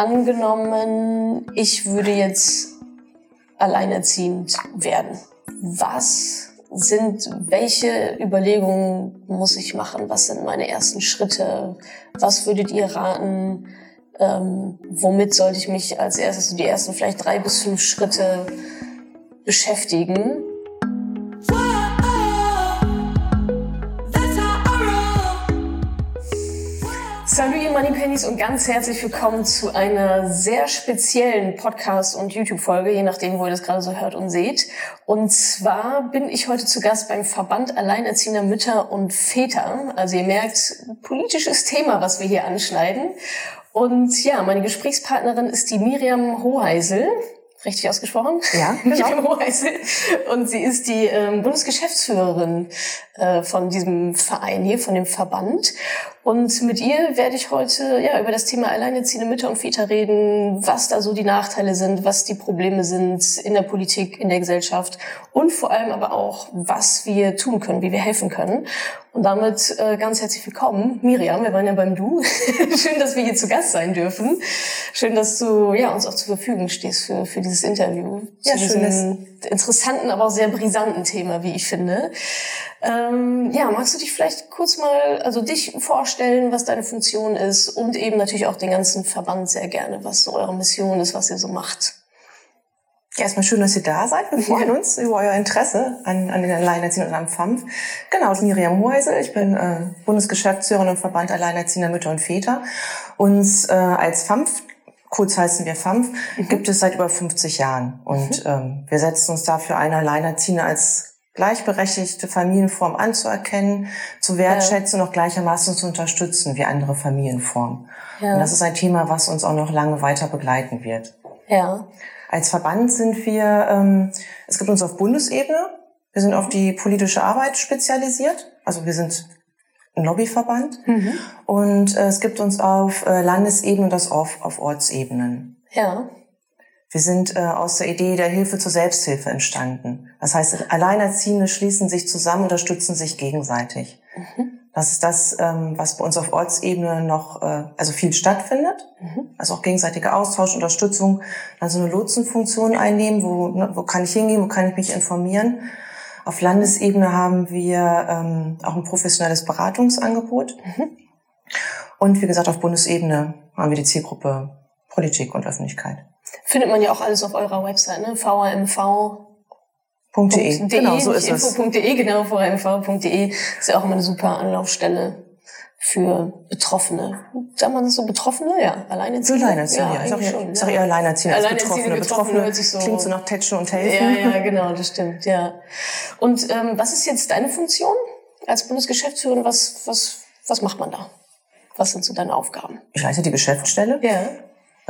angenommen, ich würde jetzt alleinerziehend werden. Was sind, welche Überlegungen muss ich machen? Was sind meine ersten Schritte? Was würdet ihr raten? Ähm, womit sollte ich mich als erstes, die ersten vielleicht drei bis fünf Schritte beschäftigen? Salut ihr Moneypennies und ganz herzlich willkommen zu einer sehr speziellen Podcast- und YouTube-Folge, je nachdem, wo ihr das gerade so hört und seht. Und zwar bin ich heute zu Gast beim Verband Alleinerziehender Mütter und Väter. Also ihr merkt, politisches Thema, was wir hier anschneiden. Und ja, meine Gesprächspartnerin ist die Miriam Hoheisel richtig ausgesprochen? Ja, genau. Und sie ist die ähm, Bundesgeschäftsführerin äh, von diesem Verein hier, von dem Verband. Und mit ihr werde ich heute ja über das Thema alleinerziehende Mütter und Väter reden, was da so die Nachteile sind, was die Probleme sind in der Politik, in der Gesellschaft und vor allem aber auch, was wir tun können, wie wir helfen können. Und damit äh, ganz herzlich willkommen, Miriam. Wir waren ja beim Du. Schön, dass wir hier zu Gast sein dürfen. Schön, dass du ja uns auch zur Verfügung stehst für für dieses Interview ja, zu diesem interessanten, aber auch sehr brisanten Thema, wie ich finde. Ähm, ja, magst du dich vielleicht kurz mal, also dich vorstellen, was deine Funktion ist und eben natürlich auch den ganzen Verband sehr gerne, was so eure Mission ist, was ihr so macht. Ja, erstmal schön, dass ihr da seid. Wir freuen uns über euer Interesse an, an den Alleinerziehenden und am FAMF. Genau, ich bin Miriam Hoheisel. Ich bin äh, Bundesgeschäftsführerin im Verband Alleinerziehender Mütter und Väter. Uns äh, als FAMF kurz heißen wir FAMF, mhm. gibt es seit über 50 Jahren. Und mhm. ähm, wir setzen uns dafür ein, Alleinerziehende als gleichberechtigte Familienform anzuerkennen, zu wertschätzen ja. und auch gleichermaßen zu unterstützen wie andere Familienformen. Ja. Und das ist ein Thema, was uns auch noch lange weiter begleiten wird. Ja. Als Verband sind wir, ähm, es gibt uns auf Bundesebene, wir sind auf die politische Arbeit spezialisiert, also wir sind ein Lobbyverband mhm. und äh, es gibt uns auf äh, Landesebene und das auf, auf Ortsebenen. Ja. Wir sind äh, aus der Idee der Hilfe zur Selbsthilfe entstanden. Das heißt, Alleinerziehende schließen sich zusammen, unterstützen sich gegenseitig. Mhm. Das ist das, ähm, was bei uns auf Ortsebene noch äh, also viel stattfindet. Mhm. Also auch gegenseitiger Austausch, Unterstützung, also eine Lotsenfunktion einnehmen, wo, ne, wo kann ich hingehen, wo kann ich mich informieren. Auf Landesebene haben wir ähm, auch ein professionelles Beratungsangebot. Mhm. Und wie gesagt, auf Bundesebene haben wir die Zielgruppe Politik und Öffentlichkeit. Findet man ja auch alles auf eurer Website, ne? VRMV. .de. Genau, so ist es. Info.de, genau, vrmv.de ist ja auch immer eine super Anlaufstelle für Betroffene. Sagt man das so Betroffene? Ja, Alleinerziehende. Für Alleinerziehende, ja. ja. Sag, schon, sag eher Alleinerziehende als Betroffene. Betroffene, Betroffene so, klingt so nach Tätschen und Helfen. Ja, ja, genau, das stimmt, ja. Und ähm, was ist jetzt deine Funktion als Bundesgeschäftsführerin? Was, was, was macht man da? Was sind so deine Aufgaben? Ich leite die Geschäftsstelle. Ja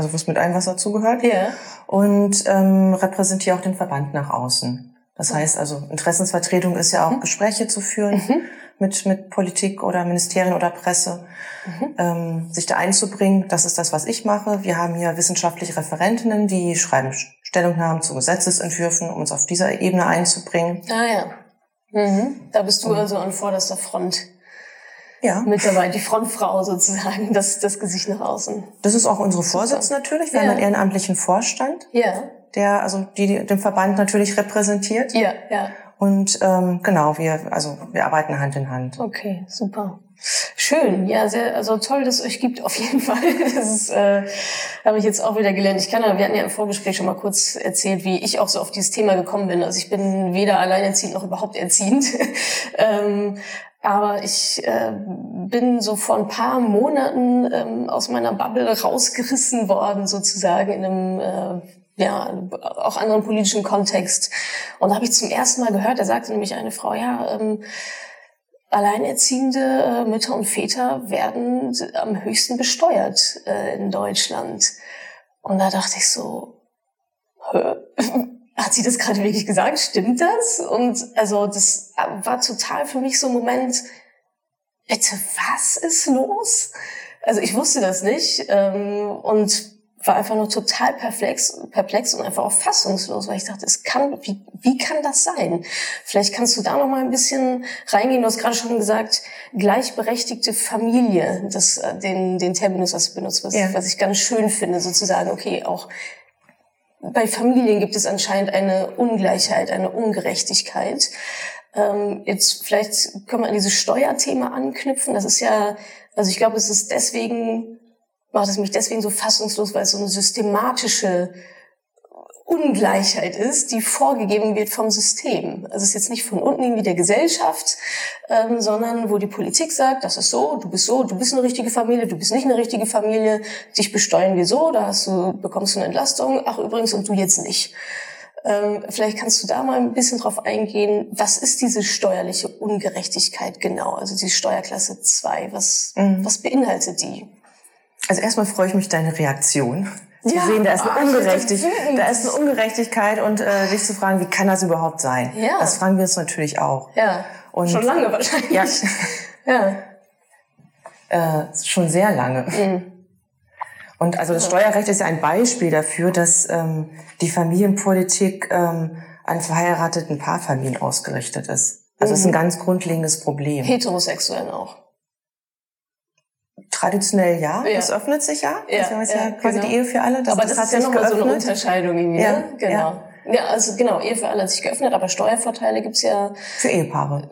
also was mit allem, was dazugehört. Ja. Und ähm, repräsentiere auch den Verband nach außen. Das heißt also, Interessensvertretung ist ja auch mhm. Gespräche zu führen mhm. mit, mit Politik oder Ministerien oder Presse, mhm. ähm, sich da einzubringen. Das ist das, was ich mache. Wir haben hier wissenschaftliche Referentinnen, die schreiben Stellungnahmen zu Gesetzesentwürfen, um uns auf dieser Ebene einzubringen. Ah ja. Mhm. Da bist du also an vorderster Front ja. mit dabei, die Frontfrau sozusagen, das, das Gesicht nach außen. Das ist auch unsere Vorsitz natürlich. Wir ja. haben einen ehrenamtlichen Vorstand, ja. Der also die, den Verband natürlich repräsentiert. Ja, ja. Und ähm, genau, wir also wir arbeiten Hand in Hand. Okay, super. Schön, ja, sehr, also toll, dass es euch gibt, auf jeden Fall. Das ist, äh, habe ich jetzt auch wieder gelernt. Ich kann, wir hatten ja im Vorgespräch schon mal kurz erzählt, wie ich auch so auf dieses Thema gekommen bin. Also ich bin weder alleinerziehend noch überhaupt erziehend. ähm, aber ich äh, bin so vor ein paar Monaten ähm, aus meiner Bubble rausgerissen worden, sozusagen in einem äh, ja auch anderen politischen Kontext. Und da habe ich zum ersten Mal gehört, da sagte nämlich eine Frau, ja, ähm, alleinerziehende äh, Mütter und Väter werden am höchsten besteuert äh, in Deutschland. Und da dachte ich so, Hö? hat sie das gerade wirklich gesagt? Stimmt das? Und also das war total für mich so ein Moment, bitte, was ist los? Also ich wusste das nicht. Ähm, und war einfach nur total perplex, perplex und einfach auch fassungslos, weil ich dachte, es kann, wie, wie kann das sein? Vielleicht kannst du da noch mal ein bisschen reingehen. Du hast gerade schon gesagt, gleichberechtigte Familie, das, äh, den, den Terminus, was du benutzt, was, ja. was ich ganz schön finde, sozusagen, okay, auch bei Familien gibt es anscheinend eine Ungleichheit, eine Ungerechtigkeit. Ähm, jetzt vielleicht können wir an dieses Steuerthema anknüpfen. Das ist ja, also ich glaube, es ist deswegen macht es mich deswegen so fassungslos, weil es so eine systematische Ungleichheit ist, die vorgegeben wird vom System. Also es ist jetzt nicht von unten irgendwie der Gesellschaft, ähm, sondern wo die Politik sagt, das ist so, du bist so, du bist eine richtige Familie, du bist nicht eine richtige Familie, dich besteuern wir so, da hast du, bekommst du eine Entlastung, ach übrigens und du jetzt nicht. Ähm, vielleicht kannst du da mal ein bisschen drauf eingehen, was ist diese steuerliche Ungerechtigkeit genau, also die Steuerklasse 2, was, mhm. was beinhaltet die? Also erstmal freue ich mich deine Reaktion. Zu ja, sehen, da ist, eine oh, Ungerechtigkeit, da ist eine Ungerechtigkeit und äh, dich zu fragen, wie kann das überhaupt sein? Ja. Das fragen wir uns natürlich auch. Ja. Und, schon lange wahrscheinlich. Ja. ja. Äh, schon sehr lange. Mhm. Und also das Steuerrecht ist ja ein Beispiel dafür, dass ähm, die Familienpolitik ähm, an verheirateten Paarfamilien ausgerichtet ist. Also mhm. das ist ein mhm. ganz grundlegendes Problem. Heterosexuellen auch. Traditionell ja, ja. das öffnet sich ja. Ja, das ist ja, ja quasi genau. die Ehe für alle. Das, aber das, das ist ja nochmal so eine Unterscheidung irgendwie, ja, ne? Genau. Ja. ja, also genau, Ehe für alle hat sich geöffnet, aber Steuervorteile gibt's ja. Für Ehepaare.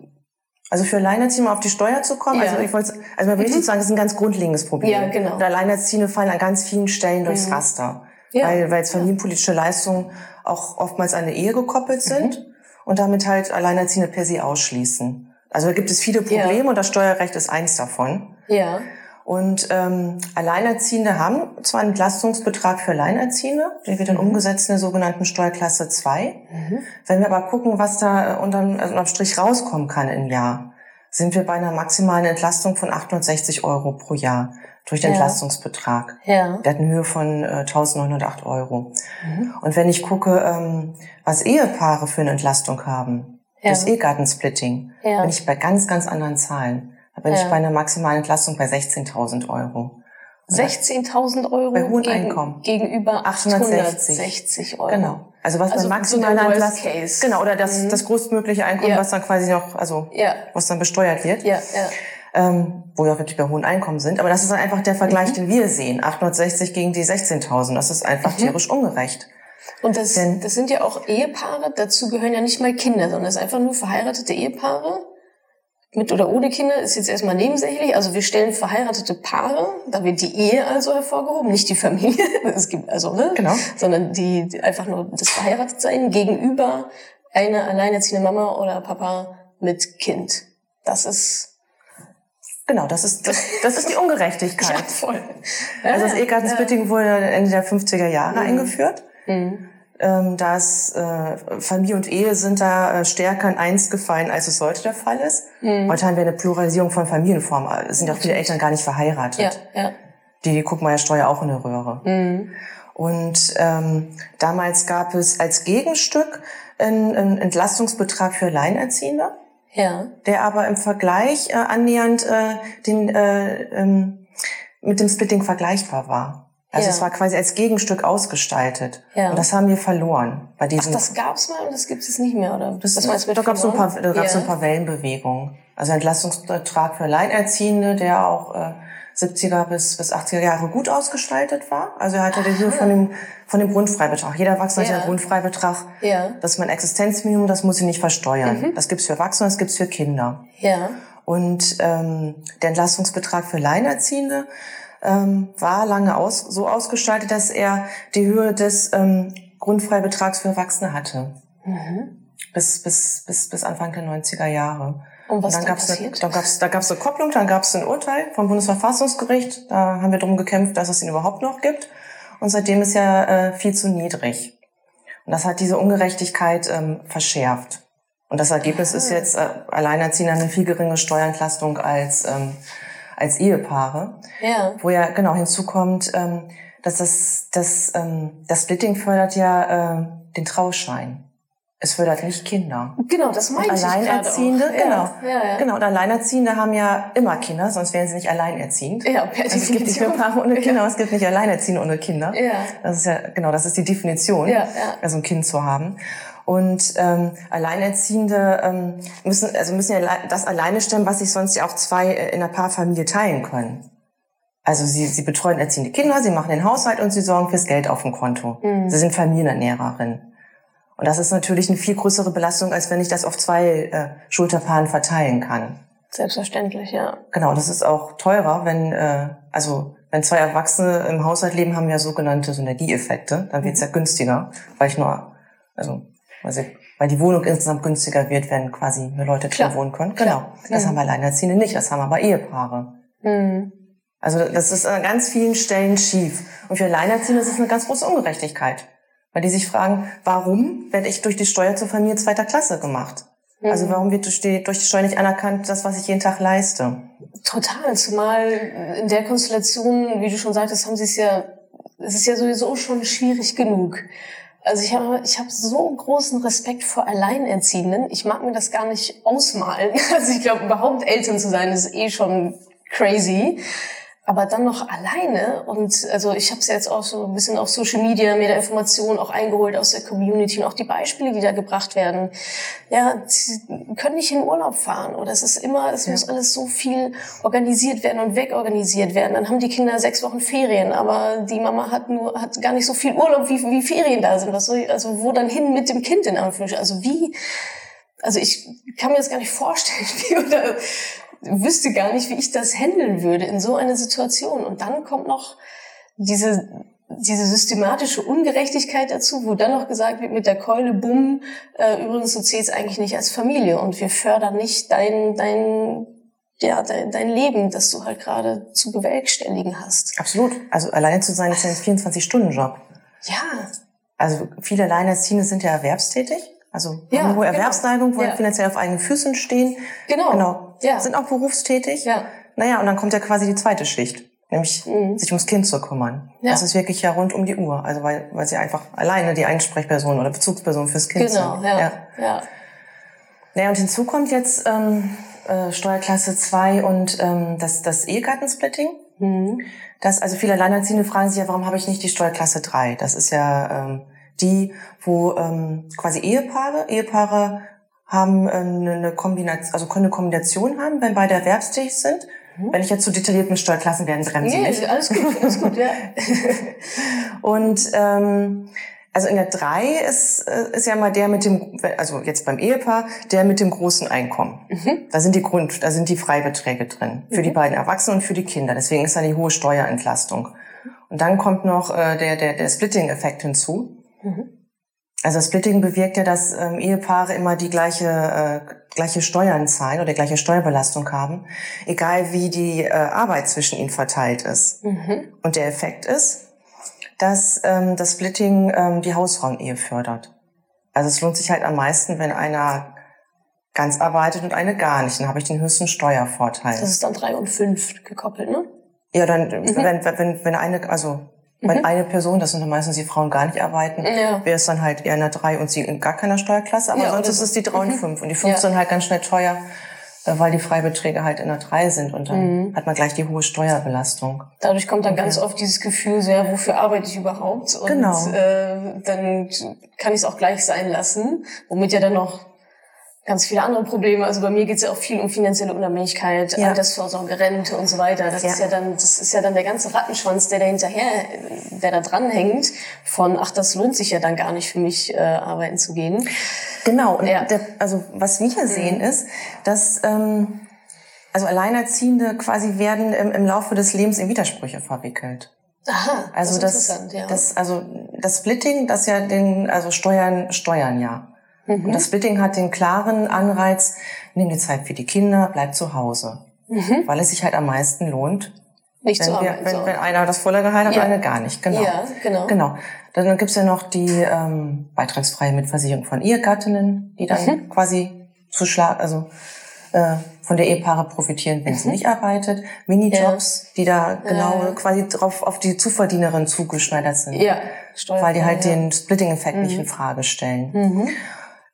Also für Alleinerziehende auf die Steuer zu kommen, ja. also ich wollte, also man will mhm. sagen, das ist ein ganz grundlegendes Problem. Ja, genau. Und Alleinerziehende fallen an ganz vielen Stellen durchs mhm. Raster. Ja. Weil, weil jetzt familienpolitische Leistungen auch oftmals an eine Ehe gekoppelt sind mhm. und damit halt Alleinerziehende per se ausschließen. Also da gibt es viele Probleme ja. und das Steuerrecht ist eins davon. Ja. Und ähm, Alleinerziehende haben zwar einen Entlastungsbetrag für Alleinerziehende, der wird dann mhm. umgesetzt in der sogenannten Steuerklasse 2. Mhm. Wenn wir aber gucken, was da äh, unterm, also unterm Strich rauskommen kann im Jahr, sind wir bei einer maximalen Entlastung von 860 Euro pro Jahr durch den ja. Entlastungsbetrag. Ja. Der hat eine Höhe von äh, 1908 Euro. Mhm. Und wenn ich gucke, ähm, was Ehepaare für eine Entlastung haben, ja. das Ehegattensplitting, ja. bin ich bei ganz, ganz anderen Zahlen. Da bin ja. ich bei einer maximalen Entlastung bei 16.000 Euro. 16.000 Euro bei hohen gegen, Einkommen. gegenüber 860 Euro. Genau. Also was also bei maximaler so Entlastung, genau, oder das, mhm. das größtmögliche Einkommen, ja. was dann quasi noch, also ja. was dann besteuert wird. Ja, ja. Ähm, wo wir auch wirklich bei hohen Einkommen sind. Aber das ist dann einfach der Vergleich, mhm. den wir sehen. 860 gegen die 16.000. Das ist einfach mhm. tierisch ungerecht. Und das, Denn, das sind ja auch Ehepaare, dazu gehören ja nicht mal Kinder, sondern es ist einfach nur verheiratete Ehepaare, mit oder ohne Kinder ist jetzt erstmal nebensächlich. Also wir stellen verheiratete Paare, da wird die Ehe also hervorgehoben, nicht die Familie. Es gibt also, ne? Genau. Sondern die, die einfach nur das Verheiratetsein gegenüber einer alleinerziehende Mama oder Papa mit Kind. Das ist Genau, das ist, das, das ist die Ungerechtigkeit. ja, voll. Also das Ehegattensplitting ja. wurde Ende der 50er Jahre mhm. eingeführt. Mhm dass äh, Familie und Ehe sind da äh, stärker in eins gefallen, als es heute der Fall ist. Mhm. Heute haben wir eine Pluralisierung von Familienformen. Es sind auch viele Eltern gar nicht verheiratet. Ja, ja. Die, die gucken mal ja Steuer auch in der Röhre. Mhm. Und ähm, damals gab es als Gegenstück einen, einen Entlastungsbetrag für Alleinerziehende, ja. der aber im Vergleich äh, annähernd äh, den, äh, ähm, mit dem Splitting vergleichbar war. Also ja. es war quasi als Gegenstück ausgestaltet. Ja. Und das haben wir verloren. Bei diesem Ach, das gab's mal und das gibt es nicht mehr, oder? Das, das da gab es so ein paar, da gab's ja. ein paar Wellenbewegungen. Also Entlastungsbetrag für Alleinerziehende, der auch äh, 70er bis, bis 80er Jahre gut ausgestaltet war. Also er hatte die Höhe von dem, von dem Grundfreibetrag. Jeder Erwachsene ja. hat einen Grundfreibetrag. Ja. Das ist mein Existenzminimum, das muss ich nicht versteuern. Mhm. Das gibt's für Erwachsene, das gibt's für Kinder. Ja. Und ähm, der Entlastungsbetrag für Alleinerziehende ähm, war lange aus, so ausgestaltet, dass er die Höhe des ähm, Grundfreibetrags für Erwachsene hatte. Mhm. Bis, bis, bis, bis Anfang der 90er Jahre. Und was und dann gab's passiert? Eine, dann gab's, da gab es eine Kopplung, dann gab es ein Urteil vom Bundesverfassungsgericht. Da haben wir darum gekämpft, dass es ihn überhaupt noch gibt. Und seitdem ist er äh, viel zu niedrig. Und das hat diese Ungerechtigkeit ähm, verschärft. Und das Ergebnis ist ah. jetzt äh, Alleinerziehende eine viel geringere Steuerentlastung als ähm, als Ehepaare. Ja. Wo ja genau hinzukommt, ähm, dass das, das, ähm, das Splitting fördert ja äh, den Trauschein. es fördert nicht Kinder. Genau, das meine ich Alleinerziehende, auch. genau. Ja, ja, ja. Genau, und Alleinerziehende haben ja immer Kinder, sonst wären sie nicht alleinerziehend. Ja, per also es gibt nicht nur Paare ohne Kinder, es gibt nicht Alleinerziehende ohne Kinder. Ja. Das ist ja, genau, das ist die Definition, Ja, ja. also ein Kind zu haben. Und ähm, Alleinerziehende ähm, müssen, also müssen ja das alleine stemmen, was sich sonst ja auch zwei äh, in einer Paarfamilie teilen können. Also sie, sie betreuen erziehende Kinder, sie machen den Haushalt und sie sorgen fürs Geld auf dem Konto. Mhm. Sie sind Familienernährerin. Und das ist natürlich eine viel größere Belastung, als wenn ich das auf zwei äh, Schulterpaaren verteilen kann. Selbstverständlich, ja. Genau, das ist auch teurer, wenn, äh, also wenn zwei Erwachsene im Haushalt leben, haben wir sogenannte Synergieeffekte. Dann wird's ja günstiger, weil ich nur, also weil, sie, weil die Wohnung insgesamt günstiger wird, wenn quasi mehr Leute Klar. drin wohnen können. Klar. Genau. Das Mhm. haben Alleinerziehende nicht, das haben aber Ehepaare. Mhm. Also das ist an ganz vielen Stellen schief. Und für Alleinerziehende ist es eine ganz große Ungerechtigkeit. Weil die sich fragen, warum werde ich durch die Steuer zur Familie zweiter Klasse gemacht? Also Mhm. warum wird durch die, durch die Steuer nicht anerkannt, das, was ich jeden Tag leiste? Total, zumal in der Konstellation, wie du schon sagtest, haben sie es ja, es ist ja sowieso schon schwierig genug. Also ich habe, ich habe so großen Respekt vor Alleinerziehenden. Ich mag mir das gar nicht ausmalen. Also ich glaube, überhaupt Eltern zu sein, ist eh schon crazy. Aber dann noch alleine und also ich habe es jetzt auch so ein bisschen auf Social Media mir da Informationen auch eingeholt aus der Community und auch die Beispiele, die da gebracht werden. Ja, sie können nicht in Urlaub fahren oder es ist immer, es muss alles so viel organisiert werden und wegorganisiert werden. Dann haben die Kinder sechs Wochen Ferien, aber die Mama hat nur hat gar nicht so viel Urlaub, wie, wie Ferien da sind. Was soll ich, also wo dann hin mit dem Kind in Anführungsstrichen? Also wie? Also ich kann mir das gar nicht vorstellen, wie oder wüsste gar nicht, wie ich das handeln würde in so einer Situation. Und dann kommt noch diese, diese systematische Ungerechtigkeit dazu, wo dann noch gesagt wird mit der Keule, bumm, äh, übrigens, du zählst eigentlich nicht als Familie und wir fördern nicht dein, dein, ja, dein, dein Leben, das du halt gerade zu bewerkstelligen hast. Absolut. Also alleine zu sein ist ja ein 24-Stunden-Job. Ja, Also viele Alleinerziehende sind ja erwerbstätig. Also Ja, eine hohe genau. Erwerbsneigung, wollen Ja. finanziell auf eigenen Füßen stehen. Genau. Genau. Ja. Sind auch berufstätig. Ja. Naja, und dann kommt ja quasi die zweite Schicht. Nämlich Mhm. sich ums Kind zu kümmern. Ja. Das ist wirklich ja rund um die Uhr. Also weil, weil sie einfach alleine die Einsprechperson oder Bezugsperson fürs Kind genau, sind. ja, ja. Naja, und hinzu kommt jetzt ähm, äh, Steuerklasse 2 und ähm, das, das Ehegattensplitting. Mhm. Das, also viele Alleinerziehende fragen sich ja, warum habe ich nicht die Steuerklasse 3? Das ist ja ähm, die, wo ähm, quasi Ehepaare, Ehepaare haben ähm, eine Kombination, also können eine Kombination haben, wenn beide erwerbstätig sind. Wenn ich jetzt zu detailliert mit Steuerklassen werden, bremse Nee, nicht. alles gut, alles gut, ja. Und ähm, also in der 3 ist, äh, ist ja mal der mit dem, also jetzt beim Ehepaar, der mit dem großen Einkommen. Da sind die Grund, da sind die Freibeträge drin. Für die beiden Erwachsenen und für die Kinder. Deswegen ist da die hohe Steuerentlastung. Und dann kommt noch äh, der, der, der Splitting-Effekt hinzu. Also das Splitting bewirkt ja, dass ähm, Ehepaare immer die gleiche, äh, gleiche Steuern zahlen oder die gleiche Steuerbelastung haben, egal wie die äh, Arbeit zwischen ihnen verteilt ist. Und der Effekt ist, dass ähm, das Splitting ähm, die Hausfrauenehe fördert. Also es lohnt sich halt am meisten, wenn einer ganz arbeitet und eine gar nicht. Dann habe ich den höchsten Steuervorteil. Das ist dann drei und fünf gekoppelt, ne? ja, dann wenn, wenn, wenn eine, also wenn eine Person, das sind dann meistens die Frauen, gar nicht arbeiten, Ja. wäre es dann halt eher eine 3 und sie in gar keiner Steuerklasse. Aber Ja, sonst ist es die 3 und 5. Und die 5 Ja. sind halt ganz schnell teuer, äh, weil die Freibeträge halt in der 3 sind. Und dann hat man gleich die hohe Steuerbelastung. Dadurch kommt dann ganz oft dieses Gefühl, so, ja, wofür arbeite ich überhaupt? Und Genau. äh, dann kann ich es auch gleich sein lassen, womit ja dann noch ganz viele andere Probleme. Also bei mir geht es ja auch viel um finanzielle Unabhängigkeit, Ja. Altersvorsorge, Rente und so weiter. Das Ja. ist ja dann, das ist ja dann der ganze Rattenschwanz, der da hinterher, der da dranhängt, von ach, das lohnt sich ja dann gar nicht für mich, äh, arbeiten zu gehen. Genau, und Ja. der, also was wir hier sehen ist, dass ähm, also Alleinerziehende quasi werden im, im Laufe des Lebens in Widersprüche verwickelt. Aha, Also das das, ja. das, also das Splitting, das ja den, also Steuern, Steuern ja. Mhm. Und das Splitting hat den klaren Anreiz, nimm dir Zeit für die Kinder, bleib zu Hause. Weil es sich halt am meisten lohnt, nicht zu wenn, wir, wenn, wenn einer das volle Gehalt hat Ja. und einer gar nicht. Genau. Ja, genau. Genau. Dann gibt's ja noch die ähm, beitragsfreie Mitversicherung von Ehegattinnen, die dann Mhm. quasi zu schlag, also äh, von der Ehepaare profitieren, wenn Mhm. sie nicht arbeitet. Minijobs, die da genau quasi drauf auf die Zuverdienerin zugeschneidert sind. ja, Steuer, Weil die halt ja. Mhm. den Splitting-Effekt nicht in Frage stellen.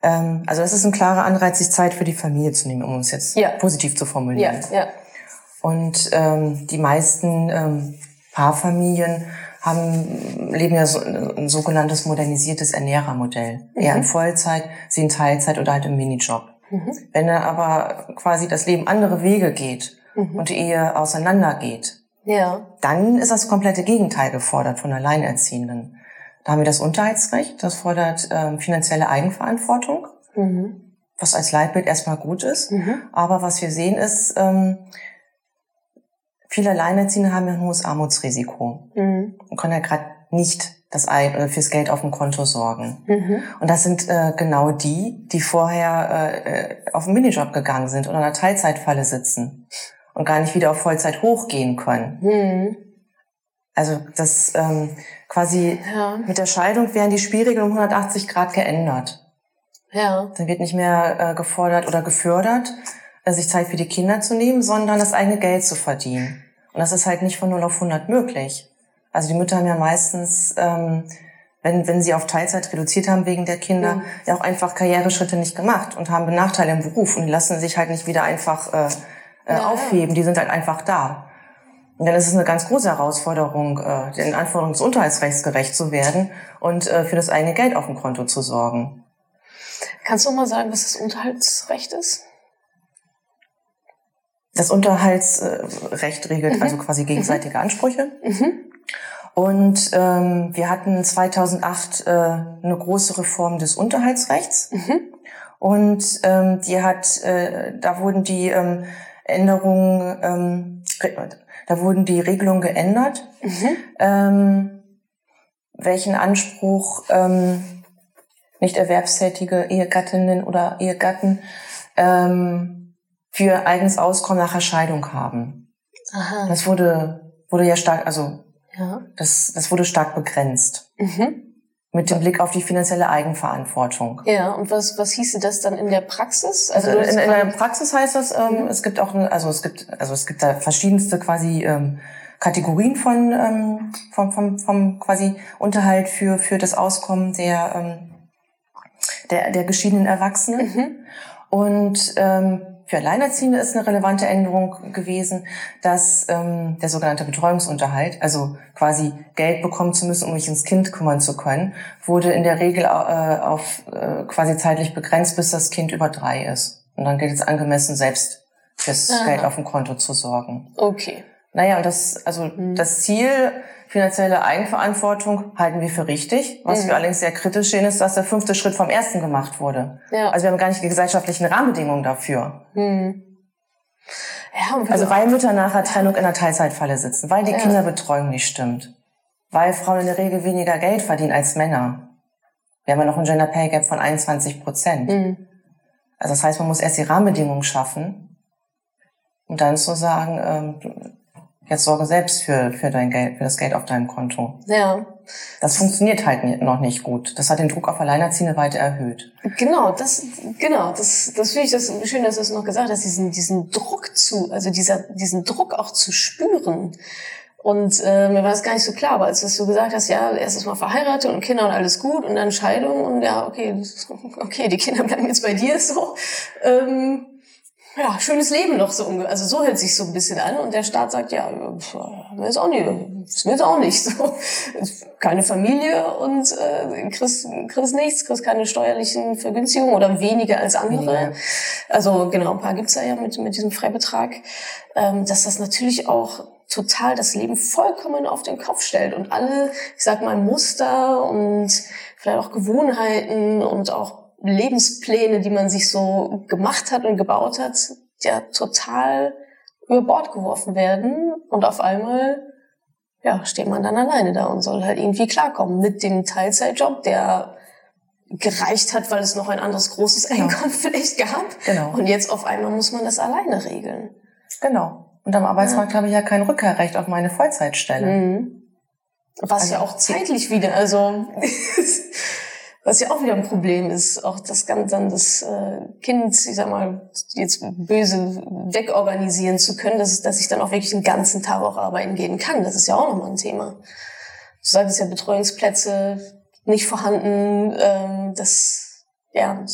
Ähm, also es ist ein klarer Anreiz, sich Zeit für die Familie zu nehmen, um es jetzt ja. positiv zu formulieren. Ja, ja. Und ähm, die meisten ähm, Paarfamilien haben, leben ja so ein sogenanntes modernisiertes Ernährermodell. Mhm. Eher in Vollzeit, sie in Teilzeit oder halt im Minijob. Mhm. Wenn dann aber quasi das Leben andere Wege geht mhm. und die Ehe auseinandergeht, ja. dann ist das komplette Gegenteil gefordert von Alleinerziehenden. Da haben wir das Unterhaltsrecht, das fordert ähm, finanzielle Eigenverantwortung, mhm. was als Leitbild erstmal gut ist. Mhm. Aber was wir sehen ist, ähm, viele Alleinerziehende haben ja ein hohes Armutsrisiko mhm. und können ja gerade nicht das äh, fürs Geld auf dem Konto sorgen. Mhm. Und das sind äh, genau die, die vorher äh, äh, auf den Minijob gegangen sind oder in einer Teilzeitfalle sitzen und gar nicht wieder auf Vollzeit hochgehen können. Mhm. Also das ähm, quasi ja. mit der Scheidung werden die Spielregeln um 180 Grad geändert. Ja. Dann wird nicht mehr äh, gefordert oder gefördert, äh, sich Zeit für die Kinder zu nehmen, sondern das eigene Geld zu verdienen. Und das ist halt nicht von 0 auf 100 möglich. Also die Mütter haben ja meistens, ähm, wenn, wenn sie auf Teilzeit reduziert haben wegen der Kinder, mhm. ja auch einfach Karriereschritte nicht gemacht und haben Benachteile im Beruf und lassen sich halt nicht wieder einfach äh, äh, ja, aufheben. Die sind halt einfach da. Und dann ist es eine ganz große Herausforderung, äh, den Anforderungen des Unterhaltsrechts gerecht zu werden und äh, für das eigene Geld auf dem Konto zu sorgen. Kannst du mal sagen, was das Unterhaltsrecht ist? Das Unterhaltsrecht regelt mhm. also quasi mhm. gegenseitige Ansprüche. Mhm. Und ähm, wir hatten 2008 äh, eine große Reform des Unterhaltsrechts. Mhm. Und ähm, die hat, äh, da wurden die ähm, Änderungen ähm, da wurden die Regelungen geändert, mhm. ähm, welchen Anspruch ähm, nicht erwerbstätige Ehegattinnen oder Ehegatten ähm, für eigenes Auskommen nach Erscheidung haben. Aha. Das wurde, wurde ja stark, also ja. Das, das wurde stark begrenzt. Mhm. Mit dem Blick auf die finanzielle Eigenverantwortung. Ja, und was, was hieße das dann in der Praxis? Also, also in, in, der Praxis heißt das, ähm, mhm. es gibt auch, ein, also es gibt, also es gibt da verschiedenste quasi ähm, Kategorien von, ähm, vom, vom, vom quasi Unterhalt für, für das Auskommen der, ähm, der, der geschiedenen Erwachsenen. Mhm. Und ähm, für Alleinerziehende ist eine relevante Änderung gewesen, dass ähm, der sogenannte Betreuungsunterhalt, also quasi Geld bekommen zu müssen, um mich ins Kind kümmern zu können, wurde in der Regel äh, auf äh, quasi zeitlich begrenzt, bis das Kind über drei ist. Und dann gilt es angemessen, selbst fürs Aha. Geld auf dem Konto zu sorgen. Okay. Naja, das, also mhm. das Ziel finanzielle Eigenverantwortung halten wir für richtig. Was mhm. wir allerdings sehr kritisch sehen, ist, dass der fünfte Schritt vom ersten gemacht wurde. Ja. Also wir haben gar nicht die gesellschaftlichen Rahmenbedingungen dafür. Mhm. Ja, also weil Mütter nach der Trennung in der Teilzeitfalle sitzen, weil die ja. Kinderbetreuung nicht stimmt, weil Frauen in der Regel weniger Geld verdienen als Männer. Wir haben ja noch ein Gender Pay Gap von 21 Prozent. Mhm. Also das heißt, man muss erst die Rahmenbedingungen schaffen, um dann zu sagen, ähm, jetzt sorge selbst für, für dein Geld, für das Geld auf deinem Konto. Ja. Das funktioniert halt noch nicht gut. Das hat den Druck auf Alleinerziehende weiter erhöht. Genau, das, genau, das, das finde ich das schön, dass du es noch gesagt hast, diesen, diesen Druck zu, also dieser, diesen Druck auch zu spüren. Und äh, mir war das gar nicht so klar, aber als du so gesagt hast, ja, erstes Mal verheiratet und Kinder und alles gut und dann Scheidung und ja, okay, okay, die Kinder bleiben jetzt bei dir so. Ähm, ja, schönes Leben noch so, also so hält sich so ein bisschen an und der Staat sagt, ja, ist auch nicht, ist mir jetzt auch nicht so. Keine Familie und äh, kriegst, kriegst nichts, kriegst keine steuerlichen Vergünstigungen oder weniger als andere. Ja. Also genau, ein paar gibt's ja mit, mit diesem Freibetrag, ähm, dass das natürlich auch total das Leben vollkommen auf den Kopf stellt und alle, ich sag mal, Muster und vielleicht auch Gewohnheiten und auch Lebenspläne, die man sich so gemacht hat und gebaut hat, ja total über Bord geworfen werden und auf einmal ja, steht man dann alleine da und soll halt irgendwie klarkommen mit dem Teilzeitjob, der gereicht hat, weil es noch ein anderes großes genau. Einkommen vielleicht gab. Genau. Und jetzt auf einmal muss man das alleine regeln. Genau. Und am Arbeitsmarkt ja. habe ich ja kein Rückkehrrecht auf meine Vollzeitstelle. Mhm. Was also ja auch zeitlich wieder, also Was ja auch wieder ein Problem ist, auch das Ganze dann das äh, Kind, ich sag mal, jetzt böse wegorganisieren zu können, dass, dass ich dann auch wirklich den ganzen Tag auch arbeiten gehen kann. Das ist ja auch nochmal ein Thema. Du sagst ja Betreuungsplätze nicht vorhanden, ähm, das ja,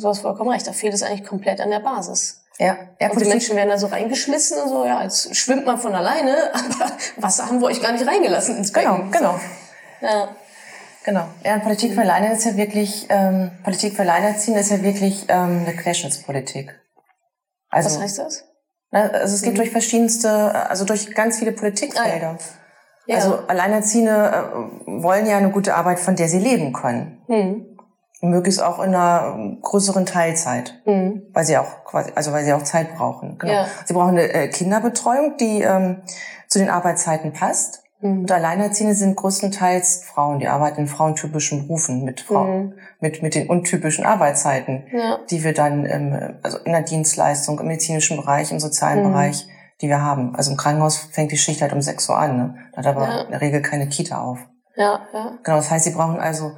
du hast vollkommen recht, da fehlt es eigentlich komplett an der Basis. Ja, ja und die Menschen werden da so reingeschmissen und so, ja, jetzt schwimmt man von alleine, aber Wasser haben wir euch gar nicht reingelassen ins Becken. Genau, genau. Ja. Genau. Ja, Politik für Alleine ist ja wirklich, ähm, Politik für Alleinerziehende ist ja wirklich ähm, eine Querschnittspolitik. Also, Was heißt das? Na, also es geht mhm. durch verschiedenste, also durch ganz viele Politikfelder. Ah, ja. Ja. Also Alleinerziehende äh, wollen ja eine gute Arbeit, von der sie leben können. Mhm möglichst auch in einer größeren Teilzeit, mhm. weil sie auch quasi, also weil sie auch Zeit brauchen. Genau. Ja. Sie brauchen eine äh, Kinderbetreuung, die ähm, zu den Arbeitszeiten passt. Und Alleinerziehende sind größtenteils Frauen, die arbeiten in frauentypischen Berufen mit Frauen, mhm. mit mit den untypischen Arbeitszeiten, ja. die wir dann im, also in der Dienstleistung, im medizinischen Bereich, im sozialen mhm. Bereich, die wir haben. Also im Krankenhaus fängt die Schicht halt um 6 Uhr an, ne? Da hat aber ja. in der Regel keine Kita auf. Ja, ja. Genau, das heißt, sie brauchen also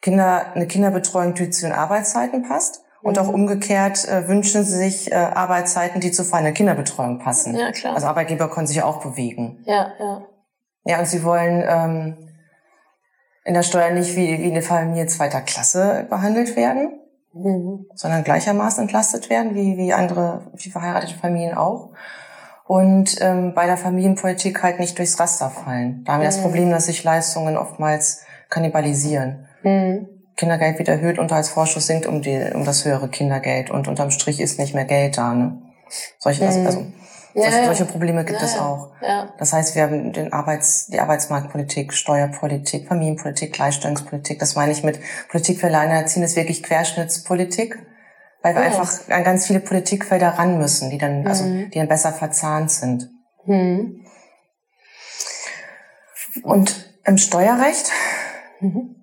Kinder, eine Kinderbetreuung, die zu den Arbeitszeiten passt. Und auch mhm. umgekehrt äh, wünschen sie sich äh, Arbeitszeiten, die zu einer Kinderbetreuung passen. Ja, klar. Also Arbeitgeber können sich auch bewegen. Ja, ja. Ja, und sie wollen ähm, in der Steuer nicht wie, wie eine Familie zweiter Klasse behandelt werden, mhm. sondern gleichermaßen entlastet werden, wie, wie andere, wie verheiratete Familien auch. Und ähm, bei der Familienpolitik halt nicht durchs Raster fallen. Da haben wir mhm. das Problem, dass sich Leistungen oftmals kannibalisieren. Mhm. Kindergeld wird erhöht, Unterhaltsvorschuss sinkt um, die, um das höhere Kindergeld und unterm Strich ist nicht mehr Geld da. Ne? Solche, mhm. also, solche, ja, solche Probleme gibt ja, es auch. Ja. Das heißt, wir haben den Arbeits, die Arbeitsmarktpolitik, Steuerpolitik, Familienpolitik, Gleichstellungspolitik. Das meine ich mit Politik für Alleinerziehende ist wirklich Querschnittspolitik, weil wir einfach an ganz viele Politikfelder ran müssen, die dann, also, mhm. die dann besser verzahnt sind. Mhm. Und im Steuerrecht mhm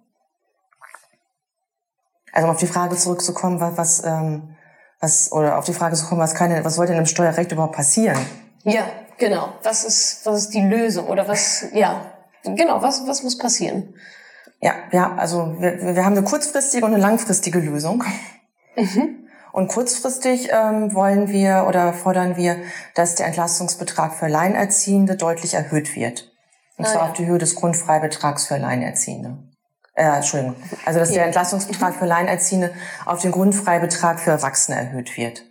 also um auf die Frage zurückzukommen, was, was, ähm, was oder auf die Frage zu kommen, was kann denn, was soll denn im Steuerrecht überhaupt passieren? Ja, genau. Was ist, was ist die Lösung oder was, ja, genau, was, was muss passieren? Ja, ja, also wir, wir haben eine kurzfristige und eine langfristige Lösung. Mhm. Und kurzfristig ähm, wollen wir oder fordern wir, dass der Entlastungsbetrag für Alleinerziehende deutlich erhöht wird. Und ah, zwar ja. auf die Höhe des Grundfreibetrags für Alleinerziehende äh, Entschuldigung, also dass der Entlastungsbetrag für Alleinerziehende auf den Grundfreibetrag für Erwachsene erhöht wird.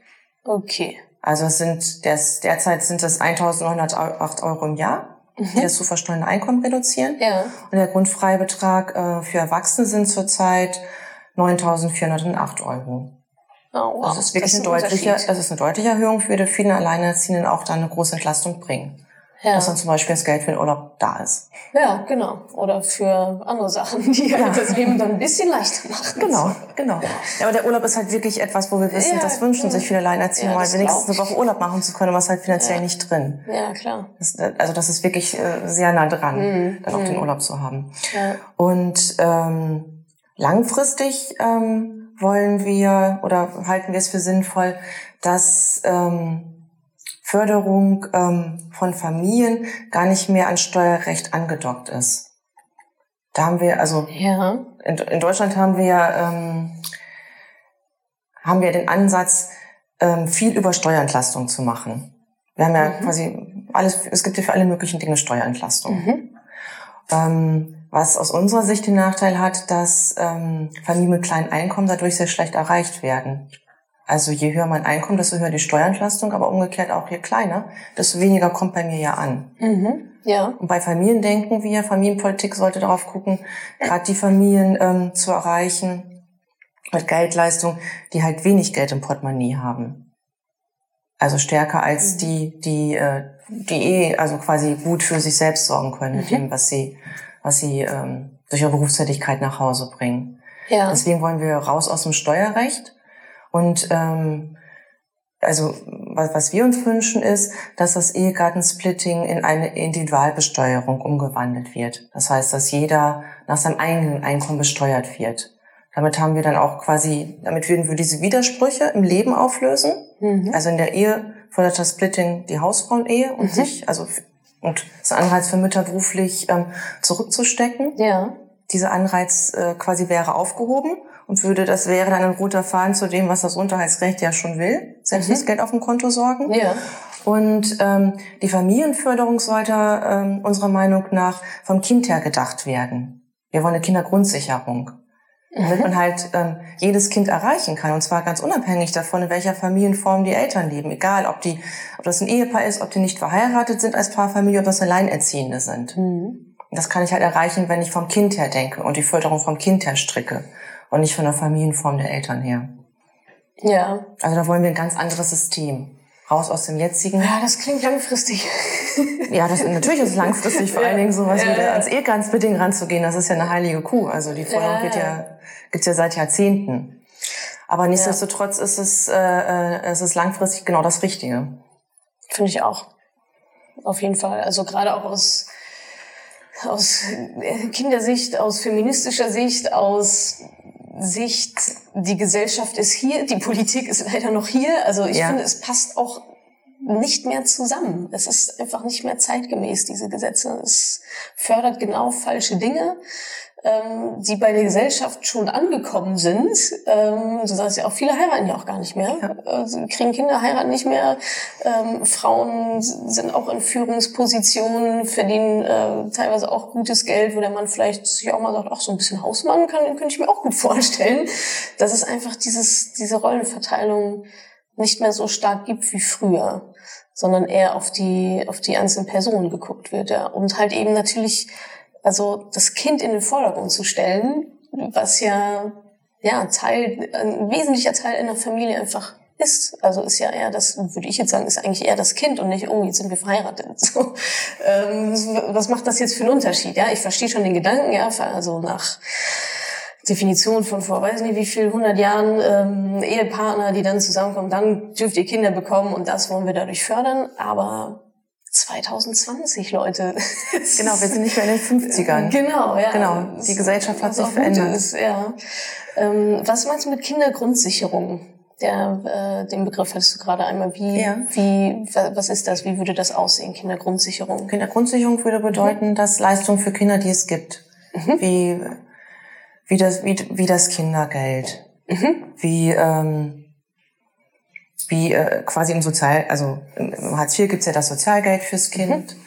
Okay. Also es sind das, derzeit sind das 1.908 Euro im Jahr, die mhm. das zu versteuernde Einkommen reduzieren. Ja. Und der Grundfreibetrag äh, für Erwachsene sind zurzeit 9.408 Euro. Oh, wow. Das ist wirklich das ist eine deutliche, das ist eine deutliche Erhöhung für die vielen Alleinerziehenden auch dann eine große Entlastung bringen ja. dass dann zum Beispiel das Geld für den Urlaub da ist. Ja, genau. Oder für andere Sachen, die halt das Leben dann ein bisschen leichter machen. Genau, genau. Ja, aber der Urlaub ist halt wirklich etwas, wo wir wissen, ja, das wünschen sich viele Alleinerziehende, mal wenigstens eine Woche Urlaub machen zu können, aber es ist halt finanziell nicht drin. Ja, klar. Das, also das ist wirklich äh, sehr nah dran, mhm. dann auch mhm. den Urlaub zu haben. Ja. Und ähm, langfristig ähm, wollen wir oder halten wir es für sinnvoll, dass ähm, Förderung ähm, von Familien gar nicht mehr an Steuerrecht angedockt ist. Da haben wir, also ja. in, in Deutschland haben wir, ähm, haben wir den Ansatz, ähm, viel über Steuerentlastung zu machen. Wir haben ja mhm. quasi alles, es gibt ja für alle möglichen Dinge Steuerentlastung. Mhm. Ähm, was aus unserer Sicht den Nachteil hat, dass ähm, Familien mit kleinen Einkommen dadurch sehr schlecht erreicht werden. Also je höher mein Einkommen, desto höher die Steuerentlastung, aber umgekehrt auch je kleiner, desto weniger kommt bei mir ja an. Mhm, ja. Und bei Familien denken wir, Familienpolitik sollte darauf gucken, gerade die Familien ähm, zu erreichen mit Geldleistung, die halt wenig Geld im Portemonnaie haben. Also stärker als mhm. die, die, äh, die eh also quasi gut für sich selbst sorgen können mit mhm. dem, was sie, was sie ähm, durch ihre Berufstätigkeit nach Hause bringen. Ja. Deswegen wollen wir raus aus dem Steuerrecht und ähm, also was, was wir uns wünschen ist, dass das Ehegattensplitting in eine Individualbesteuerung umgewandelt wird. Das heißt, dass jeder nach seinem eigenen Einkommen besteuert wird. Damit haben wir dann auch quasi, damit würden wir diese Widersprüche im Leben auflösen. Mhm. Also in der Ehe fordert das Splitting die Hausfrauenehe und mhm. sich, also und das Anreiz für Mütter beruflich ähm, zurückzustecken. Ja. Dieser Anreiz äh, quasi wäre aufgehoben und würde, das wäre dann ein roter Faden zu dem, was das Unterhaltsrecht ja schon will, selbst mhm. das Geld auf dem Konto sorgen. Ja. Und ähm, die Familienförderung sollte ähm, unserer Meinung nach vom Kind her gedacht werden. Wir wollen eine Kindergrundsicherung. damit man halt ähm, jedes Kind erreichen kann. Und zwar ganz unabhängig davon, in welcher Familienform die Eltern leben. Egal, ob die, ob das ein Ehepaar ist, ob die nicht verheiratet sind als Paarfamilie, ob das Alleinerziehende sind. Mhm. Das kann ich halt erreichen, wenn ich vom Kind her denke und die Förderung vom Kind her stricke und nicht von der Familienform der Eltern her. Ja. Also da wollen wir ein ganz anderes System. Raus aus dem jetzigen. Ja, das klingt langfristig. ja, das, natürlich ist es langfristig, vor ja. allen Dingen sowas ja, wie ja. ans Ehegangsbeding ranzugehen. Das ist ja eine heilige Kuh. Also die Forderung ja. wird ja, gibt's ja seit Jahrzehnten. Aber nichtsdestotrotz ist es, äh, äh, es ist langfristig genau das Richtige. Finde ich auch. Auf jeden Fall. Also gerade auch aus aus Kindersicht, aus feministischer Sicht, aus Sicht, die Gesellschaft ist hier, die Politik ist leider noch hier. Also ich ja. finde, es passt auch nicht mehr zusammen. Es ist einfach nicht mehr zeitgemäß, diese Gesetze. Es fördert genau falsche Dinge ähm, die bei der Gesellschaft schon angekommen sind. Ähm, du sagst ja auch, viele heiraten ja auch gar nicht mehr. Ja. Also, kriegen Kinder, heiraten nicht mehr. Ähm, Frauen sind auch in Führungspositionen, verdienen äh, teilweise auch gutes Geld, wo der Mann vielleicht sich auch mal sagt, ach, so ein bisschen Hausmann kann, könnte ich mir auch gut vorstellen. Dass es einfach dieses, diese Rollenverteilung nicht mehr so stark gibt wie früher, sondern eher auf die, auf die einzelnen Personen geguckt wird. Ja. Und halt eben natürlich also das Kind in den Vordergrund zu stellen, was ja ja Teil, ein wesentlicher Teil in der Familie einfach ist. Also ist ja eher das, würde ich jetzt sagen, ist eigentlich eher das Kind und nicht, oh, jetzt sind wir verheiratet. So, ähm, was macht das jetzt für einen Unterschied? Ja, ich verstehe schon den Gedanken, ja, also nach Definition von vor, weiß nicht wie viel, 100 Jahren ähm, Ehepartner, die dann zusammenkommen, dann dürft ihr Kinder bekommen und das wollen wir dadurch fördern. Aber 2020, Leute. genau, wir sind nicht mehr in den 50ern. Genau, ja. Genau, die Gesellschaft hat sich verändert. Ist, ja. Ähm, was meinst du mit Kindergrundsicherung? Der, äh, den Begriff hattest du gerade einmal. Wie, ja. wie, was ist das? Wie würde das aussehen, Kindergrundsicherung? Kindergrundsicherung würde bedeuten, mhm. dass Leistungen für Kinder, die es gibt, mhm. wie, wie, das, wie, wie das Kindergeld, mhm. wie... Ähm, wie äh, quasi im Sozial, also im Hartz IV gibt's ja das Sozialgeld fürs Kind, mhm.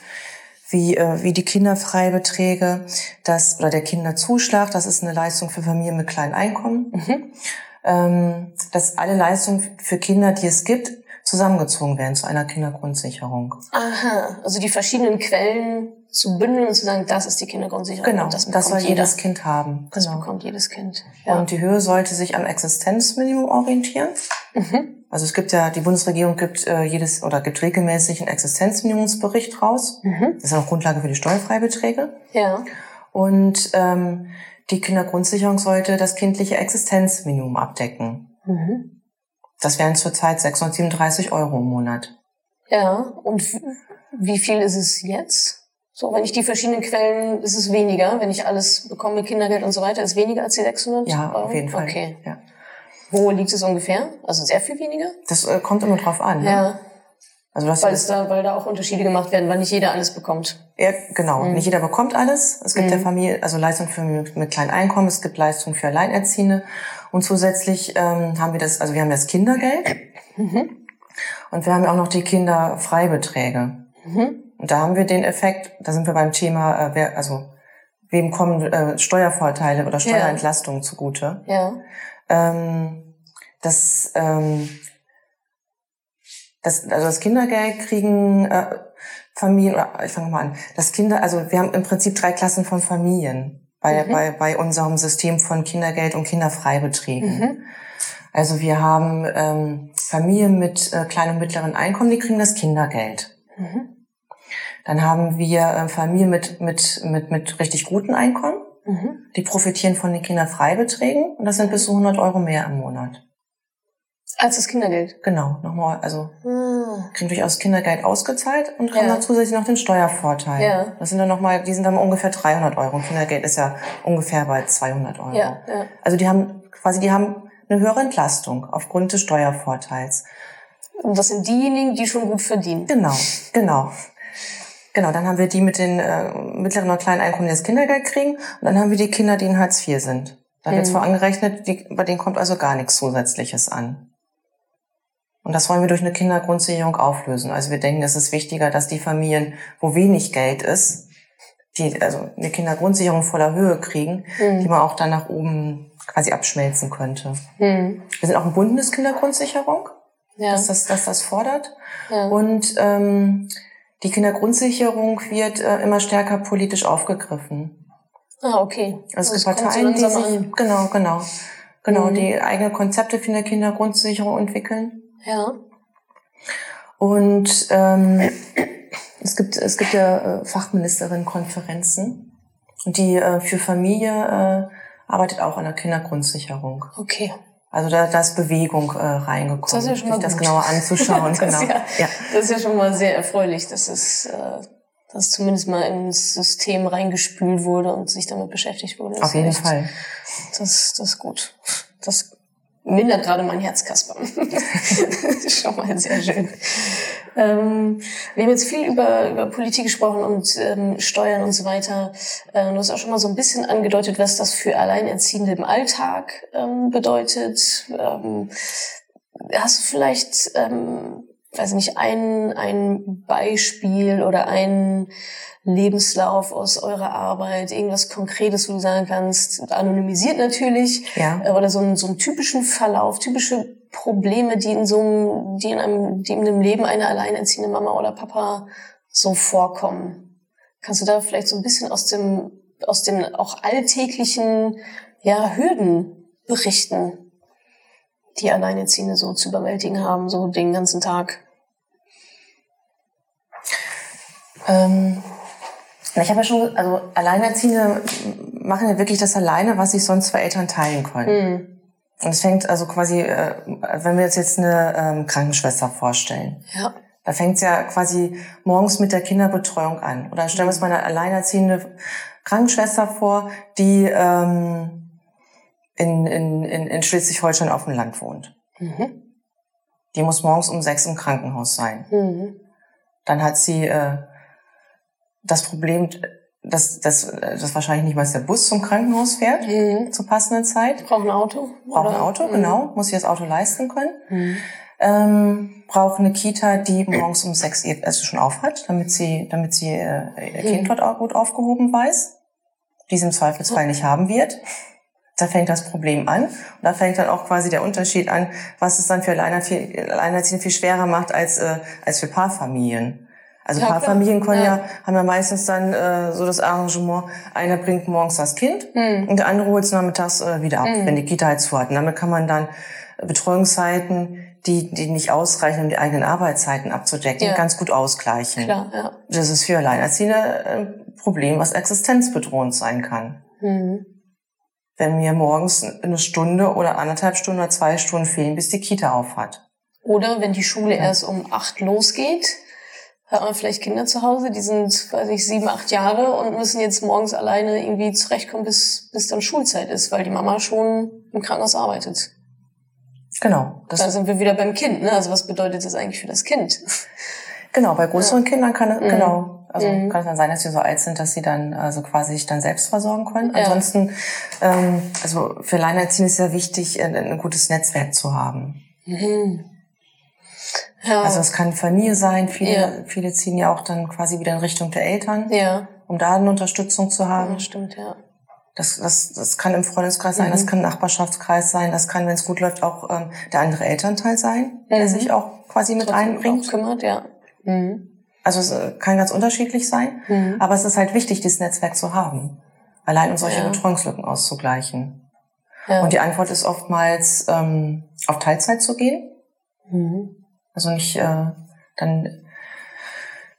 wie, äh, wie die Kinderfreibeträge, das oder der Kinderzuschlag, das ist eine Leistung für Familien mit kleinen Einkommen. Mhm. Ähm, dass alle Leistungen für Kinder, die es gibt, zusammengezogen werden zu einer Kindergrundsicherung. Aha, also die verschiedenen Quellen zu bündeln und zu sagen, das ist die Kindergrundsicherung. Genau, das, das soll jeder. jedes Kind haben. Das genau. bekommt jedes Kind. Ja. Und die Höhe sollte sich am Existenzminimum orientieren. Mhm. Also es gibt ja, die Bundesregierung gibt äh, jedes oder gibt regelmäßig einen Existenzminimumsbericht raus. Mhm. Das ist auch Grundlage für die Steuerfreibeträge. Ja. Und ähm, die Kindergrundsicherung sollte das kindliche Existenzminimum abdecken. Mhm. Das wären zurzeit 637 Euro im Monat. Ja, und wie viel ist es jetzt? So, wenn ich die verschiedenen Quellen, ist es weniger, wenn ich alles bekomme, Kindergeld und so weiter, ist weniger als die 600 ja, Euro? auf jeden Fall. Okay. Ja. Wo liegt es ungefähr? Also sehr viel weniger? Das äh, kommt immer drauf an. Ne? Ja. Also das weil, es da, weil da auch Unterschiede gemacht werden, weil nicht jeder alles bekommt. Ja, genau. Mhm. Nicht jeder bekommt alles. Es gibt mhm. ja Familie, also Leistungen für mit kleinen Einkommen, es gibt Leistungen für Alleinerziehende. Und zusätzlich ähm, haben wir das, also wir haben das Kindergeld mhm. und wir haben ja auch noch die Kinderfreibeträge. Mhm. Und da haben wir den Effekt, da sind wir beim Thema, äh, wer, also wem kommen äh, Steuervorteile oder Steuerentlastungen ja. zugute. Ja. Ähm, das, ähm, das, also das Kindergeld kriegen äh, Familien, oder ich fange mal an, das Kinder, also wir haben im Prinzip drei Klassen von Familien bei, mhm. bei, bei unserem System von Kindergeld und Kinderfreibeträgen. Mhm. Also wir haben ähm, Familien mit äh, kleinen und mittleren Einkommen, die kriegen das Kindergeld. Mhm. Dann haben wir äh, Familien mit, mit, mit, mit richtig guten Einkommen. Mhm. Die profitieren von den Kinderfreibeträgen und das sind bis zu 100 Euro mehr im Monat. Als das Kindergeld? Genau, nochmal, also hm. kriegen durchaus Kindergeld ausgezahlt und haben ja. dann zusätzlich noch den Steuervorteil. Ja. Das sind dann nochmal, die sind dann ungefähr 300 Euro. Und Kindergeld ist ja ungefähr bei 200 Euro. Ja, ja. Also die haben quasi, die haben eine höhere Entlastung aufgrund des Steuervorteils. Und das sind diejenigen, die schon gut verdienen. Genau, genau. Genau, dann haben wir die mit den äh, mittleren und kleinen Einkommen, die das Kindergeld kriegen. Und dann haben wir die Kinder, die in Hartz IV sind. Da wird mhm. zwar angerechnet, die, bei denen kommt also gar nichts Zusätzliches an. Und das wollen wir durch eine Kindergrundsicherung auflösen. Also wir denken, es ist wichtiger, dass die Familien, wo wenig Geld ist, die also eine Kindergrundsicherung voller Höhe kriegen, mhm. die man auch dann nach oben quasi abschmelzen könnte. Mhm. Wir sind auch ein Bundeskindergrundsicherung, ja. dass, das, dass das fordert. Ja. Und ähm, die Kindergrundsicherung wird äh, immer stärker politisch aufgegriffen. Ah, okay. Also es gibt Parteien, die sich, genau, genau, genau, mhm. die eigene Konzepte für eine Kindergrundsicherung entwickeln. Ja. Und ähm, es gibt es gibt ja äh, Fachministerinnen-Konferenzen, die äh, für Familie äh, arbeitet auch an der Kindergrundsicherung. Okay. Also da, da ist Bewegung äh, reingekommen, das ist ja schon mal sich das genauer anzuschauen. das, genau. Ist ja, ja. das ist ja schon mal sehr erfreulich, dass es äh, dass zumindest mal ins System reingespült wurde und sich damit beschäftigt wurde. Auf jeden Fall. Das, das ist gut. Das mindert gerade mein Herz, Kasper. schon mal sehr schön. Ähm, wir haben jetzt viel über, über Politik gesprochen und ähm, Steuern und so weiter. Äh, du hast auch schon mal so ein bisschen angedeutet, was das für Alleinerziehende im Alltag ähm, bedeutet. Ähm, hast du vielleicht, ähm, weiß nicht, ein, ein Beispiel oder ein Lebenslauf aus eurer Arbeit, irgendwas Konkretes, wo du sagen kannst, anonymisiert natürlich, ja. Äh, oder so einen, so einen typischen Verlauf, typische Probleme, die in so einem, die in einem, die in dem Leben einer alleinerziehenden Mama oder Papa so vorkommen. Kannst du da vielleicht so ein bisschen aus dem, aus den auch alltäglichen, ja, Hürden berichten, die Alleinerziehende so zu überwältigen haben, so den ganzen Tag? Ähm, ich habe ja schon, also Alleinerziehende machen ja wirklich das alleine, was sich sonst zwei Eltern teilen können. Mhm. Und es fängt also quasi, äh, wenn wir uns jetzt eine ähm, Krankenschwester vorstellen. Ja. Da fängt es ja quasi morgens mit der Kinderbetreuung an. Oder stellen wir uns mal eine alleinerziehende Krankenschwester vor, die ähm, in, in, in, in Schleswig-Holstein auf dem Land wohnt. Mhm. Die muss morgens um sechs im Krankenhaus sein. Mhm. Dann hat sie äh, das Problem, dass, dass, dass wahrscheinlich nicht mal der Bus zum Krankenhaus fährt mhm. zur passenden Zeit. Braucht ein Auto. Braucht ein Auto, mhm. genau. Muss sich das Auto leisten können. Mhm. Ähm, braucht eine Kita, die morgens um sechs Uhr also schon auf hat, damit sie, damit sie äh, ihr Kind mhm. dort auch gut aufgehoben weiß, die sie im Zweifelsfall nicht haben wird. Da fängt das Problem an. Und da fängt dann auch quasi der Unterschied an, was es dann für Alleinerziehende viel schwerer macht als, äh, als für Paarfamilien. Also paar klar. Familien können ja. ja. haben ja meistens dann äh, so das Arrangement, einer bringt morgens das Kind mhm. und der andere holt es nachmittags äh, wieder ab, mhm. wenn die Kita halt zu hat. Und damit kann man dann Betreuungszeiten, die, die nicht ausreichen, um die eigenen Arbeitszeiten abzudecken, ja. ganz gut ausgleichen. Klar, ja. Das ist für Alleinerziehende ein Problem, was existenzbedrohend sein kann. Mhm. Wenn mir morgens eine Stunde oder anderthalb Stunden oder zwei Stunden fehlen, bis die Kita auf hat. Oder wenn die Schule erst um acht losgeht, hat man vielleicht Kinder zu Hause, die sind, weiß ich, sieben, acht Jahre und müssen jetzt morgens alleine irgendwie zurechtkommen, bis, bis dann Schulzeit ist, weil die Mama schon im Krankenhaus arbeitet. Genau. Das da sind wir wieder beim Kind, ne? Also was bedeutet das eigentlich für das Kind? Genau, bei größeren ja. Kindern kann es, mhm. genau, also mhm. kann es dann sein, dass sie so alt sind, dass sie dann also quasi sich dann selbst versorgen können. Ja. Ansonsten, ähm, also für Alleinerziehende ist ja wichtig, ein, ein gutes Netzwerk zu haben. Mhm. Ja. Also es kann Familie sein, viele, ja. viele ziehen ja auch dann quasi wieder in Richtung der Eltern, ja. um da eine Unterstützung zu haben. Ja, stimmt, ja. Das, das, das kann im Freundeskreis sein, mhm. das kann im Nachbarschaftskreis sein, das kann, wenn es gut läuft, auch ähm, der andere Elternteil sein, mhm. der sich auch quasi mit Trotzdem einbringt. kümmert, ja. Mhm. Also es äh, kann ganz unterschiedlich sein, mhm. aber es ist halt wichtig, dieses Netzwerk zu haben, allein um solche ja. Betreuungslücken auszugleichen. Ja. Und die Antwort ist oftmals, ähm, auf Teilzeit zu gehen. Mhm. Also nicht äh, dann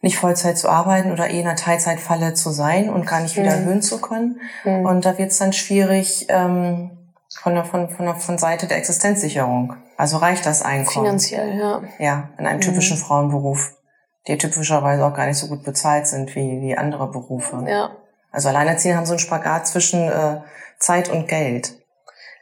nicht Vollzeit zu arbeiten oder eh in einer Teilzeitfalle zu sein und gar nicht wieder mhm. erhöhen zu können. Mhm. Und da wird es dann schwierig ähm, von der von, von der von Seite der Existenzsicherung. Also reicht das Einkommen? Finanziell, ja. Ja, in einem mhm. typischen Frauenberuf, die typischerweise auch gar nicht so gut bezahlt sind wie wie andere Berufe. Ja. Also Alleinerziehende haben so einen Spagat zwischen äh, Zeit und Geld.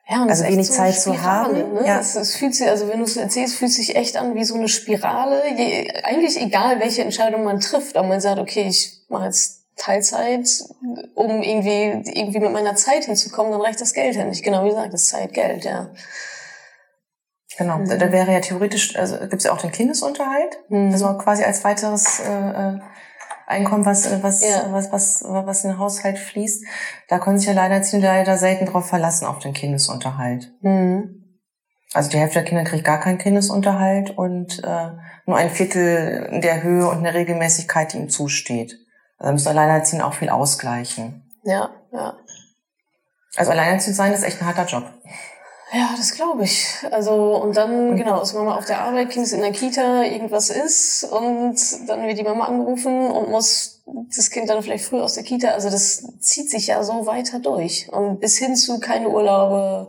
Ja, und also wenig so Zeit Spirale, zu haben. Ne? Ja. Es, es, fühlt sich, also wenn du es erzählst, fühlt sich echt an wie so eine Spirale. Je, eigentlich egal, welche Entscheidung man trifft, aber man sagt, okay, ich mache jetzt Teilzeit, um irgendwie, irgendwie mit meiner Zeit hinzukommen, dann reicht das Geld ja nicht. Genau wie gesagt, das Zeit, Geld, ja. Genau, mhm. da wäre ja theoretisch, also gibt es ja auch den Kindesunterhalt, mhm. also quasi als weiteres äh, äh Einkommen, was, was, ja. was, was, was in den Haushalt fließt. Da können sich Alleinerziehende leider selten drauf verlassen, auf den Kindesunterhalt. Mhm. Also die Hälfte der Kinder kriegt gar keinen Kindesunterhalt und äh, nur ein Viertel in der Höhe und der Regelmäßigkeit, die ihm zusteht. Also müssen Alleinerziehende auch viel ausgleichen. Ja, ja. Also alleinerziehend sein ist echt ein harter Job. Ja, das glaube ich. Also und dann, genau, ist Mama auf der Arbeit, Kind ist in der Kita, irgendwas ist und dann wird die Mama angerufen und muss das Kind dann vielleicht früh aus der Kita. Also das zieht sich ja so weiter durch. Und bis hin zu keine Urlaube,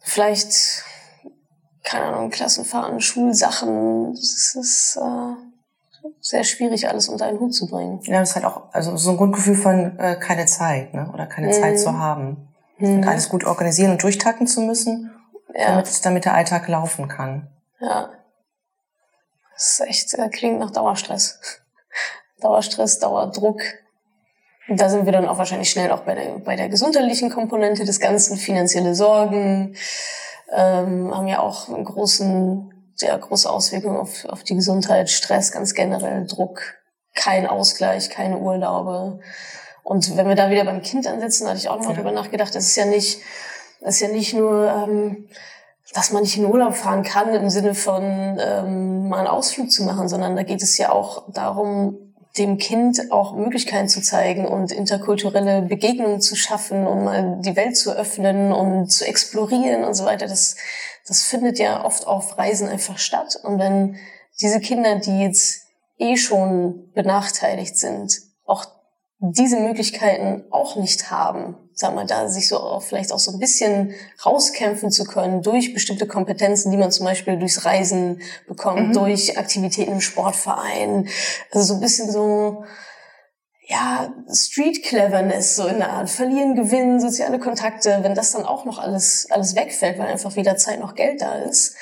vielleicht, keine Ahnung, Klassenfahrten, Schulsachen. Das ist äh, sehr schwierig, alles unter einen Hut zu bringen. Ja, das ist halt auch also so ein Grundgefühl von äh, keine Zeit, ne? Oder keine mhm. Zeit zu haben mhm. und alles gut organisieren und durchtakten zu müssen, ja. damit, damit der Alltag laufen kann. Ja. Das ist echt, das klingt nach Dauerstress. Dauerstress, Dauerdruck. Und da sind wir dann auch wahrscheinlich schnell auch bei der, bei der gesundheitlichen Komponente des Ganzen, finanzielle Sorgen, ähm, haben ja auch einen großen, sehr große Auswirkungen auf, auf die Gesundheit, Stress ganz generell, Druck, kein Ausgleich, keine Urlaube. Und wenn wir da wieder beim Kind ansetzen, hatte ich auch noch ja. drüber nachgedacht, das ist ja nicht, das ist ja nicht nur, ähm, dass man nicht in Urlaub fahren kann im Sinne von ähm, mal einen Ausflug zu machen, sondern da geht es ja auch darum, dem Kind auch Möglichkeiten zu zeigen und interkulturelle Begegnungen zu schaffen und mal die Welt zu öffnen und zu explorieren und so weiter. Das, das findet ja oft auf Reisen einfach statt. Und wenn diese Kinder, die jetzt eh schon benachteiligt sind, auch diese Möglichkeiten auch nicht haben, sag mal, da sich so auch vielleicht auch so ein bisschen rauskämpfen zu können durch bestimmte Kompetenzen, die man zum Beispiel durchs Reisen bekommt, mhm. durch Aktivitäten im Sportverein, also so ein bisschen so, ja, Street Cleverness, so in der Art, verlieren, gewinnen, soziale Kontakte, wenn das dann auch noch alles, alles wegfällt, weil einfach weder Zeit noch Geld da ist,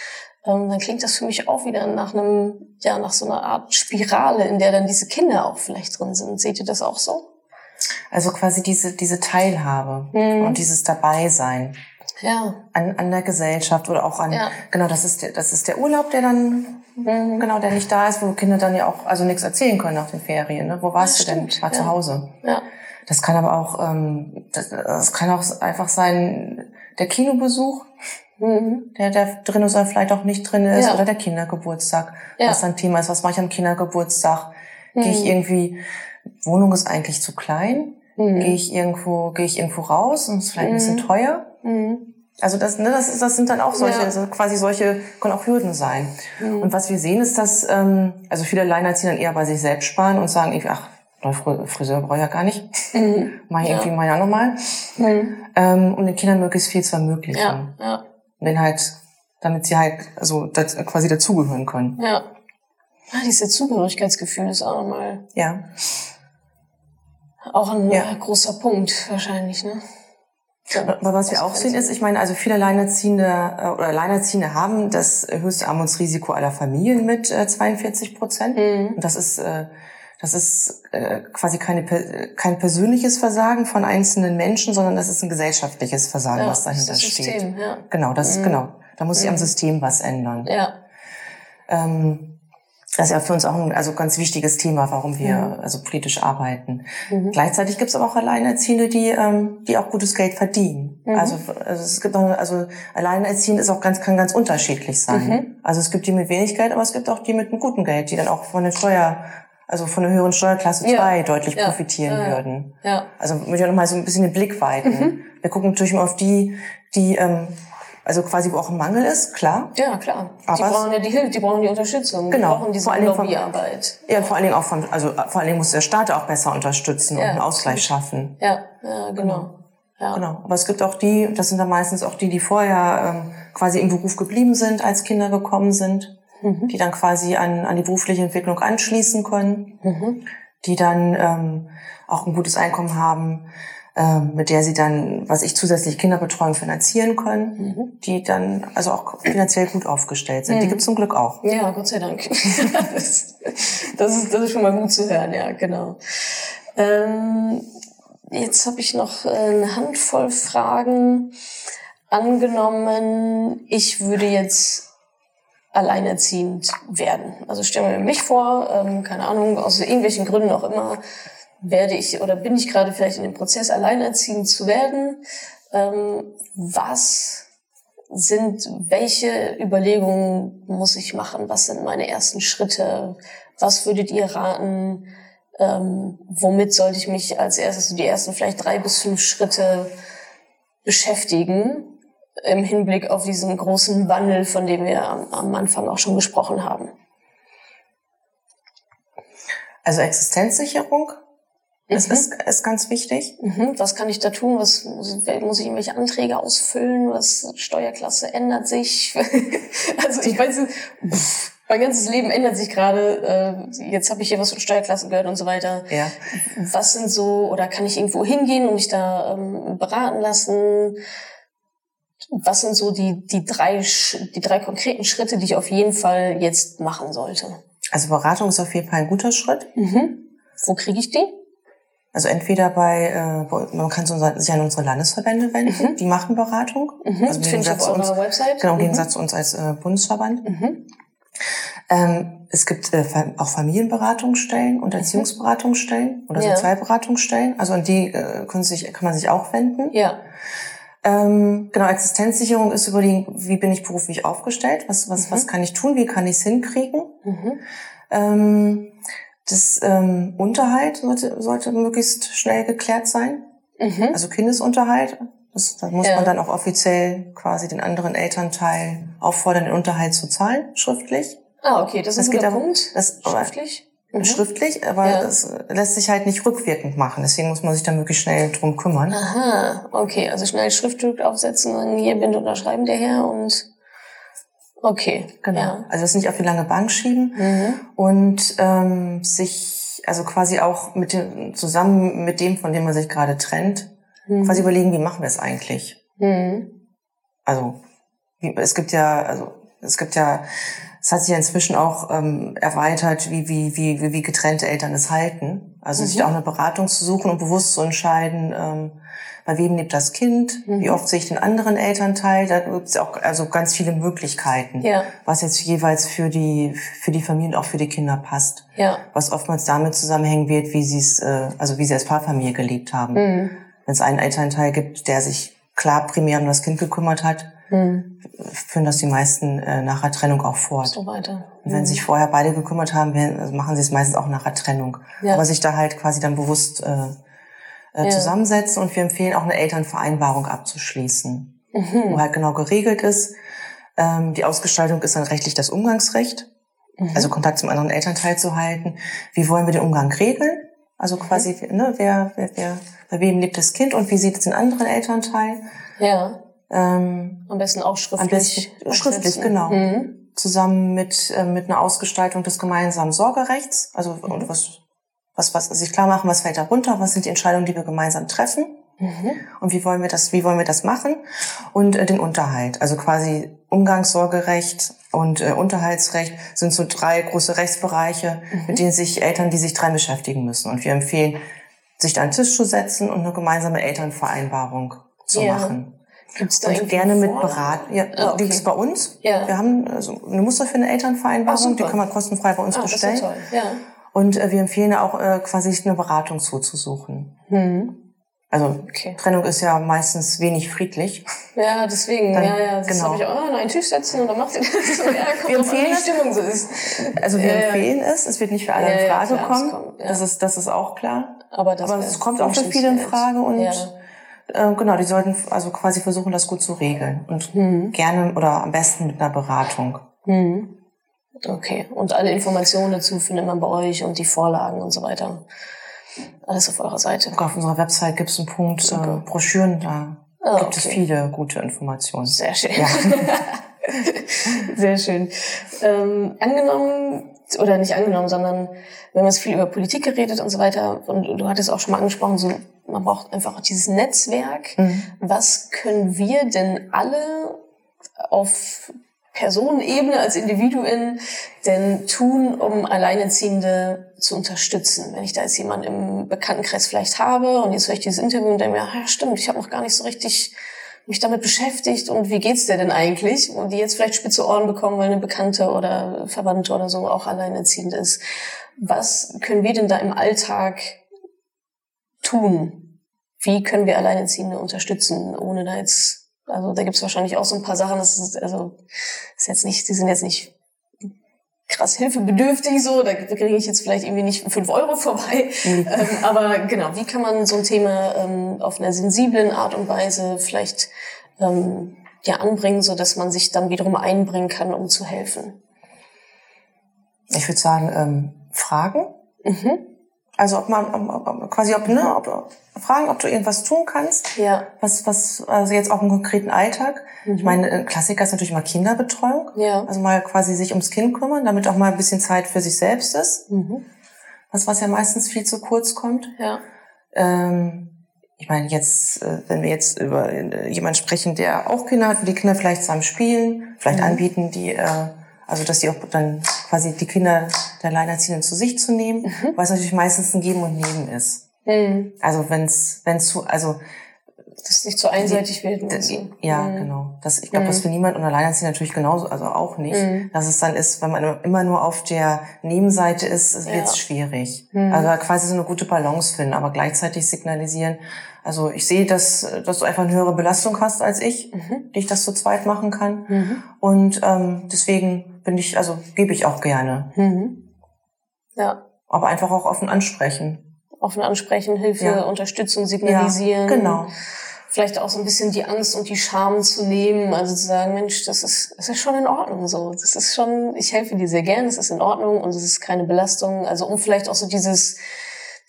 ähm, dann klingt das für mich auch wieder nach einem, ja, nach so einer Art Spirale, in der dann diese Kinder auch vielleicht drin sind. Seht ihr das auch so? Also quasi diese, diese Teilhabe mhm. und dieses Dabeisein. Ja. An, an der Gesellschaft oder auch an, ja. genau, das ist der, das ist der Urlaub, der dann, mhm. genau, der nicht da ist, wo Kinder dann ja auch, also nichts erzählen können nach den Ferien, ne? Wo warst das du stimmt. denn? War ja. zu Hause. Ja. Das kann aber auch, ähm, das, das kann auch einfach sein, der Kinobesuch, Mhm. Der, der drin ist oder vielleicht auch nicht drin ist, ja. oder der Kindergeburtstag, ja. was dann Thema ist. Was mache ich am Kindergeburtstag? Mhm. Gehe ich irgendwie, Wohnung ist eigentlich zu klein? Mhm. Gehe ich irgendwo, gehe ich irgendwo raus und ist vielleicht ein bisschen mhm. teuer? Mhm. Also das, ne, das, ist, das sind dann auch solche, ja. also quasi solche, können auch Hürden sein. Und was wir sehen ist, dass ähm, also viele Alleinerziehende dann eher bei sich selbst sparen und sagen, ich, ach, Friseur brauche ich ja gar nicht. Mhm. Mach ich ja. irgendwie mal ja nochmal. Mhm. Ähm, um den Kindern möglichst viel zu ermöglichen. Ja, ja wenn halt, damit sie halt also das, quasi dazugehören können. Ja. Ah, dieses Zugehörigkeitsgefühl ist auch nochmal. Ja. Auch ein ja. großer Punkt wahrscheinlich, ne? Aber was wir auch sehen ist, ich meine, also viele Alleinerziehende äh, oder Alleinerziehende haben das höchste Armutsrisiko aller Familien mit 42 äh, Prozent. Mhm. Und das ist äh, das ist äh, quasi keine, kein persönliches Versagen von einzelnen Menschen, sondern das ist ein gesellschaftliches Versagen, ja, was dahinter das System, steht. Ja. Genau, das mhm. genau. Da muss sich mhm. am System was ändern. Ja. Ähm, das ist ja für uns auch ein also ganz wichtiges Thema, warum wir mhm. also politisch arbeiten. Mhm. Gleichzeitig gibt es aber auch Alleinerziehende, die ähm, die auch gutes Geld verdienen. Mhm. Also, also es gibt auch, also Alleinerziehend ist auch ganz kann ganz unterschiedlich sein. Mhm. Also es gibt die mit wenig Geld, aber es gibt auch die mit einem guten Geld, die dann auch von den Steuer also von der höheren Steuerklasse 2 ja. deutlich ja. profitieren ja. würden. Ja. Also möchte ich noch mal so ein bisschen den Blick weiten. Mhm. Wir gucken natürlich mal auf die, die ähm, also quasi wo auch ein Mangel ist, klar. Ja, klar. Aber die brauchen ja die Hilfe, die brauchen die Unterstützung, genau. die brauchen diese Lobbyarbeit. Ja, vor allen Dingen auch von, also vor allen Dingen muss der Staat auch besser unterstützen und einen Ausgleich schaffen. Ja, ja genau. genau. Ja. Genau. Aber es gibt auch die, das sind dann meistens auch die, die vorher ähm, quasi im Beruf geblieben sind, als Kinder gekommen sind mhm. die dann quasi an, an die berufliche Entwicklung anschließen können, mhm. die dann ähm, auch ein gutes Einkommen haben, ähm, mit der sie dann, was ich zusätzlich Kinderbetreuung finanzieren können, mhm. die dann also auch finanziell gut aufgestellt sind. Die mhm. gibt es zum Glück auch. Ja, Gott sei Dank. das, das, ist, das ist schon mal gut zu hören, ja, genau. Ähm, jetzt habe ich noch eine Handvoll Fragen. Angenommen, ich würde jetzt alleinerziehend werden. Also stellen wir mich vor, ähm, keine Ahnung, aus irgendwelchen Gründen auch immer, werde ich oder bin ich gerade vielleicht in dem Prozess, alleinerziehend zu werden. Ähm, was sind, welche Überlegungen muss ich machen? Was sind meine ersten Schritte? Was würdet ihr raten? Ähm, womit sollte ich mich als erstes, die ersten vielleicht drei bis fünf Schritte beschäftigen? Im Hinblick auf diesen großen Wandel, von dem wir am, am Anfang auch schon gesprochen haben. Also Existenzsicherung mhm. ist, ist, ganz wichtig. Mhm. Was kann ich da tun? Was muss, ich irgendwelche Anträge ausfüllen? Was Steuerklasse ändert sich? also ich weiß, pff, mein ganzes Leben ändert sich gerade. Äh, jetzt habe ich hier was von Steuerklasse gehört und so weiter. Ja. Was sind so oder kann ich irgendwo hingehen und mich da ähm, beraten lassen? Was sind so die, die, drei, die drei konkreten Schritte, die ich auf jeden Fall jetzt machen sollte? Also Beratung ist auf jeden Fall ein guter Schritt. Mhm. Wo kriege ich die? Also entweder bei, äh, man kann sich an unsere Landesverbände wenden, mhm. die machen Beratung. Mhm. Also im Gegensatz zu uns, Website. Genau, im mhm. Gegensatz zu uns als äh, Bundesverband. Mhm. Ähm, es gibt äh, auch Familienberatungsstellen und mhm. Erziehungsberatungsstellen oder Ja. Sozialberatungsstellen. Also an die äh, können sich, kann man sich auch wenden. Ja. Ähm, genau, Existenzsicherung ist überlegen, wie bin ich beruflich aufgestellt, was, was, Mhm. was kann ich tun, wie kann ich es hinkriegen. Mhm. Ähm, das ähm, Unterhalt sollte, sollte möglichst schnell geklärt sein, Mhm. also Kindesunterhalt. Das, da muss Ja. man dann auch offiziell quasi den anderen Elternteil auffordern, den Unterhalt zu zahlen, schriftlich. Ah, okay, das ist Das ein geht guter Punkt. das- Schriftlich? Mhm. Schriftlich, aber Ja. das lässt sich halt nicht rückwirkend machen. Deswegen muss man sich da möglichst schnell drum kümmern. Aha, okay, also schnell Schriftstück aufsetzen, dann hier bitte unterschreiben der Herr und okay. Genau. Ja. Also das nicht auf die lange Bank schieben. Mhm. und ähm, sich also quasi auch mit dem zusammen mit dem, von dem man sich gerade trennt, Mhm. quasi überlegen, wie machen wir es eigentlich? Mhm. Also es gibt ja also es gibt ja es hat sich ja inzwischen auch ähm, erweitert, wie, wie, wie, wie, getrennte Eltern es halten. Also sich Mhm. da auch eine Beratung zu suchen und bewusst zu entscheiden, ähm, bei wem lebt das Kind, Mhm. wie oft sehe ich den anderen Elternteil. Da gibt es auch also ganz viele Möglichkeiten, Ja, was jetzt jeweils für die, für die Familie und auch für die Kinder passt ja. was oftmals damit zusammenhängen wird, wie sie es, äh, also wie sie als Paarfamilie gelebt haben. Mhm. Wenn es einen Elternteil gibt, der sich klar primär um das Kind gekümmert hat, Mhm. führen das die meisten äh, nach der Trennung auch fort. So weiter. Und wenn sich vorher beide gekümmert haben, werden, also machen sie es meistens auch nach der Trennung. Ja. Aber sich da halt quasi dann bewusst äh, äh, Ja. zusammensetzen und wir empfehlen auch eine Elternvereinbarung abzuschließen, Mhm. wo halt genau geregelt ist. Ähm, die Ausgestaltung ist dann rechtlich das Umgangsrecht Mhm. also Kontakt zum anderen Elternteil zu halten. Wie wollen wir den Umgang regeln? Also quasi, ne, wer, wer, wer, bei wem lebt das Kind und wie sieht es den anderen Elternteil? Ja, Ähm, am besten auch schriftlich. Am besten schriftlich, genau. Mhm. zusammen mit, äh, mit einer Ausgestaltung des gemeinsamen Sorgerechts. Also und was, was, was sich klar machen, was fällt darunter, was sind die Entscheidungen, die wir gemeinsam treffen Mhm. und wie wollen wir das, wie wollen wir das machen? Und äh, den Unterhalt. Also quasi Umgangssorgerecht und äh, Unterhaltsrecht sind so drei große Rechtsbereiche, mit denen sich Eltern, die sich dran beschäftigen müssen. Und wir empfehlen, sich da an den Tisch zu setzen und eine gemeinsame Elternvereinbarung zu Ja. machen. Gibt's da Und gerne mit beraten. Ja, Ah, okay. die gibt's bei uns. Ja. Wir haben also eine Muster für eine Elternvereinbarung, Ah, die kann man kostenfrei bei uns Ah, das ist bestellen. ja toll. Ja. Und äh, wir empfehlen auch äh, quasi sich eine Beratung zuzusuchen. Mhm. Also Okay. Trennung ist ja meistens wenig friedlich. Ja, deswegen, Dann- ja, ja, das genau. habe ich auch an einen Tisch setzen und dann macht ihr das. So, ja, kommt Wir empfehlen die es. Stimmung so ist. Also wir Ja, ja. empfehlen es. Es wird nicht für alle Ja, in ja, Frage klar, kommen. kommt, ja. Das ist das ist auch klar. Aber, das Aber es kommt auch für viele in Frage und äh, genau, die sollten also quasi versuchen, das gut zu regeln und Mhm. gerne oder am besten mit einer Beratung. Mhm. Okay. Und alle Informationen dazu findet man bei euch und die Vorlagen und so weiter. Alles auf eurer Seite. Auf unserer Website gibt es einen Punkt äh. Broschüren, da Ah, gibt es okay. viele gute Informationen. Sehr schön. Ja. Sehr schön. Ähm, angenommen, oder nicht angenommen, sondern wir haben jetzt viel über Politik geredet und so weiter. Und du hattest auch schon mal angesprochen, so, man braucht einfach auch dieses Netzwerk. Mhm. Was können wir denn alle auf Personenebene als Individuen denn tun, um Alleinerziehende zu unterstützen? Wenn ich da jetzt jemanden im Bekanntenkreis vielleicht habe und jetzt höre ich dieses Interview und denke mir, ja stimmt, ich habe noch gar nicht so richtig mich damit beschäftigt und wie geht's dir denn eigentlich? Und die jetzt vielleicht spitze Ohren bekommen, weil eine Bekannte oder Verwandte oder so auch alleinerziehend ist. Was können wir denn da im Alltag tun? Wie können wir Alleinerziehende unterstützen, ohne da jetzt, also da gibt's wahrscheinlich auch so ein paar Sachen, das ist, also, ist jetzt nicht, die sind jetzt nicht krass hilfebedürftig so, da kriege ich jetzt vielleicht irgendwie nicht fünf Euro vorbei. Mhm. Ähm, aber genau, wie kann man so ein Thema ähm, auf einer sensiblen Art und Weise vielleicht ähm, ja anbringen, so dass man sich dann wiederum einbringen kann, um zu helfen? Ich würde sagen, ähm, Fragen. Mhm. Also ob man ob, ob, quasi ob ne ob, fragen, ob du irgendwas tun kannst. Ja. Was was also jetzt auch im konkreten Alltag. Mhm. Ich meine, ein Klassiker ist natürlich mal Kinderbetreuung. Ja. Also mal quasi sich ums Kind kümmern, damit auch mal ein bisschen Zeit für sich selbst ist. Mhm. Was was ja meistens viel zu kurz kommt. Ja. Ähm, ich meine jetzt, äh, wenn wir jetzt über äh, jemanden sprechen, der auch Kinder hat, wo die Kinder vielleicht zusammen spielen, vielleicht mhm. anbieten, die äh, also dass die auch dann quasi die Kinder der Alleinerziehenden zu sich zu nehmen, mhm. weil es natürlich meistens ein Geben und Nehmen ist. Mhm. Also wenn es wenn zu also dass nicht zu einseitig wird. Die, ja, mhm. genau. Das, ich glaube, das mhm. für niemand und Alleinerziehende natürlich genauso, also auch nicht. Mhm. Dass es dann ist, wenn man immer nur auf der Nebenseite ist, wird es ja. schwierig. Mhm. Also quasi so eine gute Balance finden, aber gleichzeitig signalisieren, also ich sehe, dass, dass du einfach eine höhere Belastung hast als ich, mhm. die ich das zu zweit machen kann. Mhm. Und ähm, deswegen bin ich, also gebe ich auch gerne. Mhm. Ja. Aber einfach auch offen ansprechen. Offen ansprechen, Hilfe, ja. Unterstützung signalisieren. Ja, genau. Vielleicht auch so ein bisschen die Angst und die Scham zu nehmen, also zu sagen, Mensch, das ist, das ist schon in Ordnung so. Das ist schon, ich helfe dir sehr gern, es ist in Ordnung und es ist keine Belastung. Also um vielleicht auch so dieses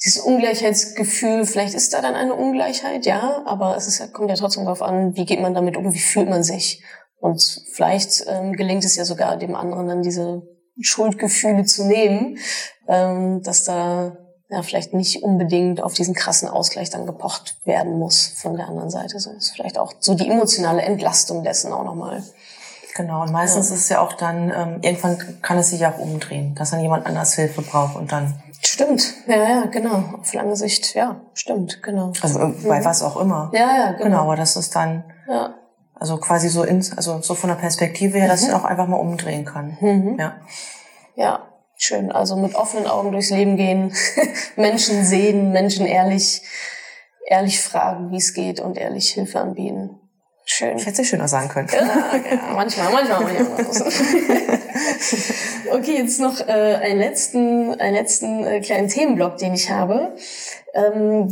dieses Ungleichheitsgefühl, vielleicht ist da dann eine Ungleichheit, ja, aber es ist, kommt ja trotzdem darauf an, wie geht man damit um, wie fühlt man sich. Und vielleicht ähm, gelingt es ja sogar dem anderen dann diese Schuldgefühle zu nehmen, ähm, dass da ja vielleicht nicht unbedingt auf diesen krassen Ausgleich dann gepocht werden muss von der anderen Seite. So ist vielleicht auch so die emotionale Entlastung dessen auch nochmal. Genau, und meistens ja. ist es ja auch dann, ähm, irgendwann kann es sich ja auch umdrehen, dass dann jemand anders Hilfe braucht und dann Stimmt, ja, ja, genau. Auf lange Sicht, ja, stimmt, genau. Also äh, bei mhm. was auch immer. Ja, ja, genau. Genau, aber das ist dann, ja. Also quasi so in, also so von der Perspektive her, mhm. dass ich auch einfach mal umdrehen kann. Mhm. Ja. Ja, schön. Also mit offenen Augen durchs Leben gehen, Menschen sehen, Menschen ehrlich, ehrlich fragen, wie es geht und ehrlich Hilfe anbieten. Schön. Ich hätte es schöner sagen können. Ja, ja, manchmal, manchmal, manchmal. okay, jetzt noch äh, einen letzten, einen letzten äh, kleinen Themenblock, den ich habe. Ähm,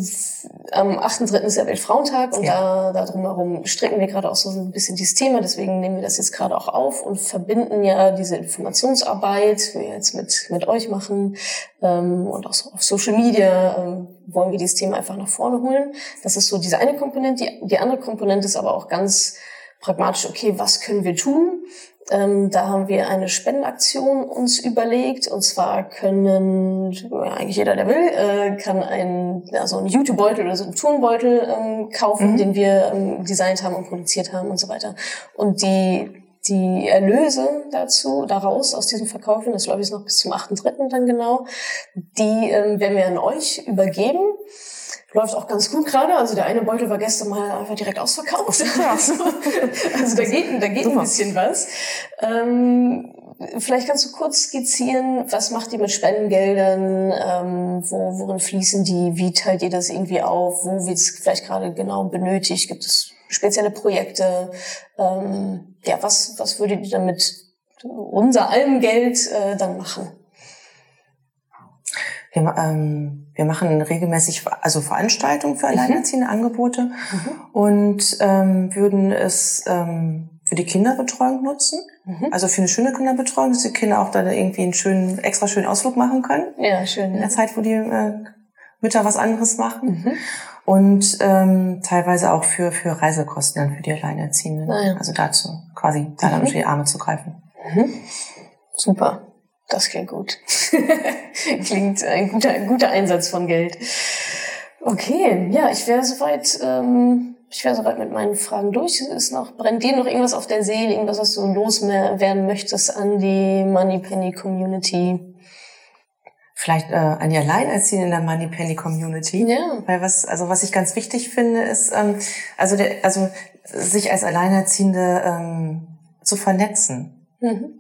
am 8.3. ist ja Weltfrauentag und ja. da, da drumherum stricken wir gerade auch so ein bisschen dieses Thema, deswegen nehmen wir das jetzt gerade auch auf und verbinden ja diese Informationsarbeit, die wir jetzt mit, mit euch machen ähm, und auch so auf Social Media ähm, wollen wir dieses Thema einfach nach vorne holen. Das ist so diese eine Komponente. Die, die andere Komponente ist aber auch ganz pragmatisch, okay, was können wir tun? Ähm, da haben wir eine Spendenaktion uns überlegt. Und zwar können, ja, eigentlich jeder, der will, äh, kann einen, ja, so einen YouTube-Beutel oder so einen Turnbeutel ähm, kaufen, mhm. den wir ähm, designt haben und produziert haben und so weiter. Und die, die Erlöse dazu, daraus, aus diesem Verkaufen, das glaube ich ist noch bis zum 8.3. dann genau, die ähm, werden wir an euch übergeben läuft auch ganz gut gerade. Also der eine Beutel war gestern mal einfach direkt ausverkauft. also, also da geht, da geht ein bisschen was. Ähm, vielleicht kannst du kurz skizzieren, was macht ihr mit Spendengeldern? Ähm, wo, worin fließen die? Wie teilt ihr das irgendwie auf? Wo wird es vielleicht gerade genau benötigt? Gibt es spezielle Projekte? Ähm, ja, was, was würdet ihr damit unser allem Geld äh, dann machen? Wir, ähm, wir machen regelmäßig also Veranstaltungen für mhm. alleinerziehende. Angebote mhm. und ähm, würden es ähm, für die Kinderbetreuung nutzen. Mhm. Also für eine schöne Kinderbetreuung, dass die Kinder auch dann irgendwie einen schönen, extra schönen Ausflug machen können. Ja, schön. In der Zeit, wo die äh, Mütter was anderes machen. Mhm. Und ähm, teilweise auch für, für Reisekosten dann für die Alleinerziehenden. Ah, ja. Also dazu quasi da dann mhm. unter die Arme zu greifen. Mhm. Super. Das klingt gut. klingt ein guter, ein guter Einsatz von Geld. Okay, ja, ich wäre soweit, ähm, ich wäre soweit mit meinen Fragen durch. Ist noch, brennt dir noch irgendwas auf der Seele, irgendwas, was du loswerden möchtest an die Moneypenny Community? Vielleicht äh, an die Alleinerziehenden in der Moneypenny Community. Ja. Weil was, also was ich ganz wichtig finde, ist, ähm, also der, also sich als Alleinerziehende ähm, zu vernetzen. Mhm.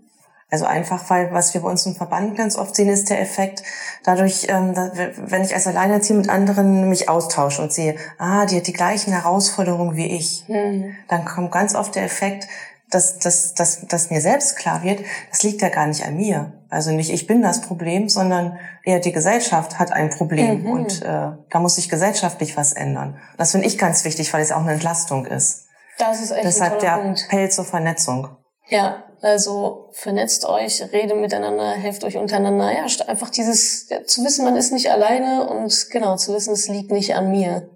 Also einfach, weil was wir bei uns im Verband ganz oft sehen, ist der Effekt, dadurch, ähm, wenn ich als Alleinerziehende mit anderen mich austausche und sehe, ah, die hat die gleichen Herausforderungen wie ich, mhm. dann kommt ganz oft der Effekt, dass, dass, dass, dass mir selbst klar wird, das liegt ja gar nicht an mir. Also nicht ich bin das Problem, sondern eher die Gesellschaft hat ein Problem mhm. und äh, da muss sich gesellschaftlich was ändern. Das finde ich ganz wichtig, weil es auch eine Entlastung ist. Das ist echt Deshalb ein der Punkt. Appell zur Vernetzung. Ja, also vernetzt euch, redet miteinander, helft euch untereinander. Ja, einfach dieses ja, zu wissen, man ist nicht alleine und genau zu wissen, es liegt nicht an mir.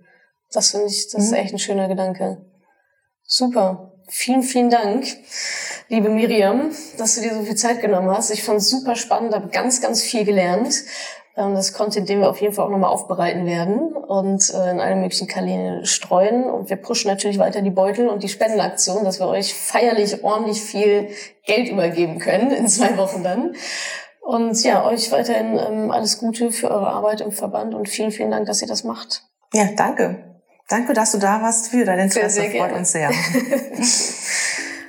Das finde ich, das mhm. ist echt ein schöner Gedanke. Super. Vielen, vielen Dank, liebe Miriam, dass du dir so viel Zeit genommen hast. Ich fand es super spannend, habe ganz, ganz viel gelernt. Ähm, das Content, den wir auf jeden Fall auch nochmal aufbereiten werden und äh, in alle möglichen Kanäle streuen. Und wir pushen natürlich weiter die Beutel und die Spendenaktion, dass wir euch feierlich ordentlich viel Geld übergeben können in zwei Wochen dann. Und ja, euch weiterhin ähm, alles Gute für eure Arbeit im Verband und vielen, vielen Dank, dass ihr das macht. Ja, danke. Danke, dass du da warst für dein Interesse. Sehr, sehr freut uns sehr.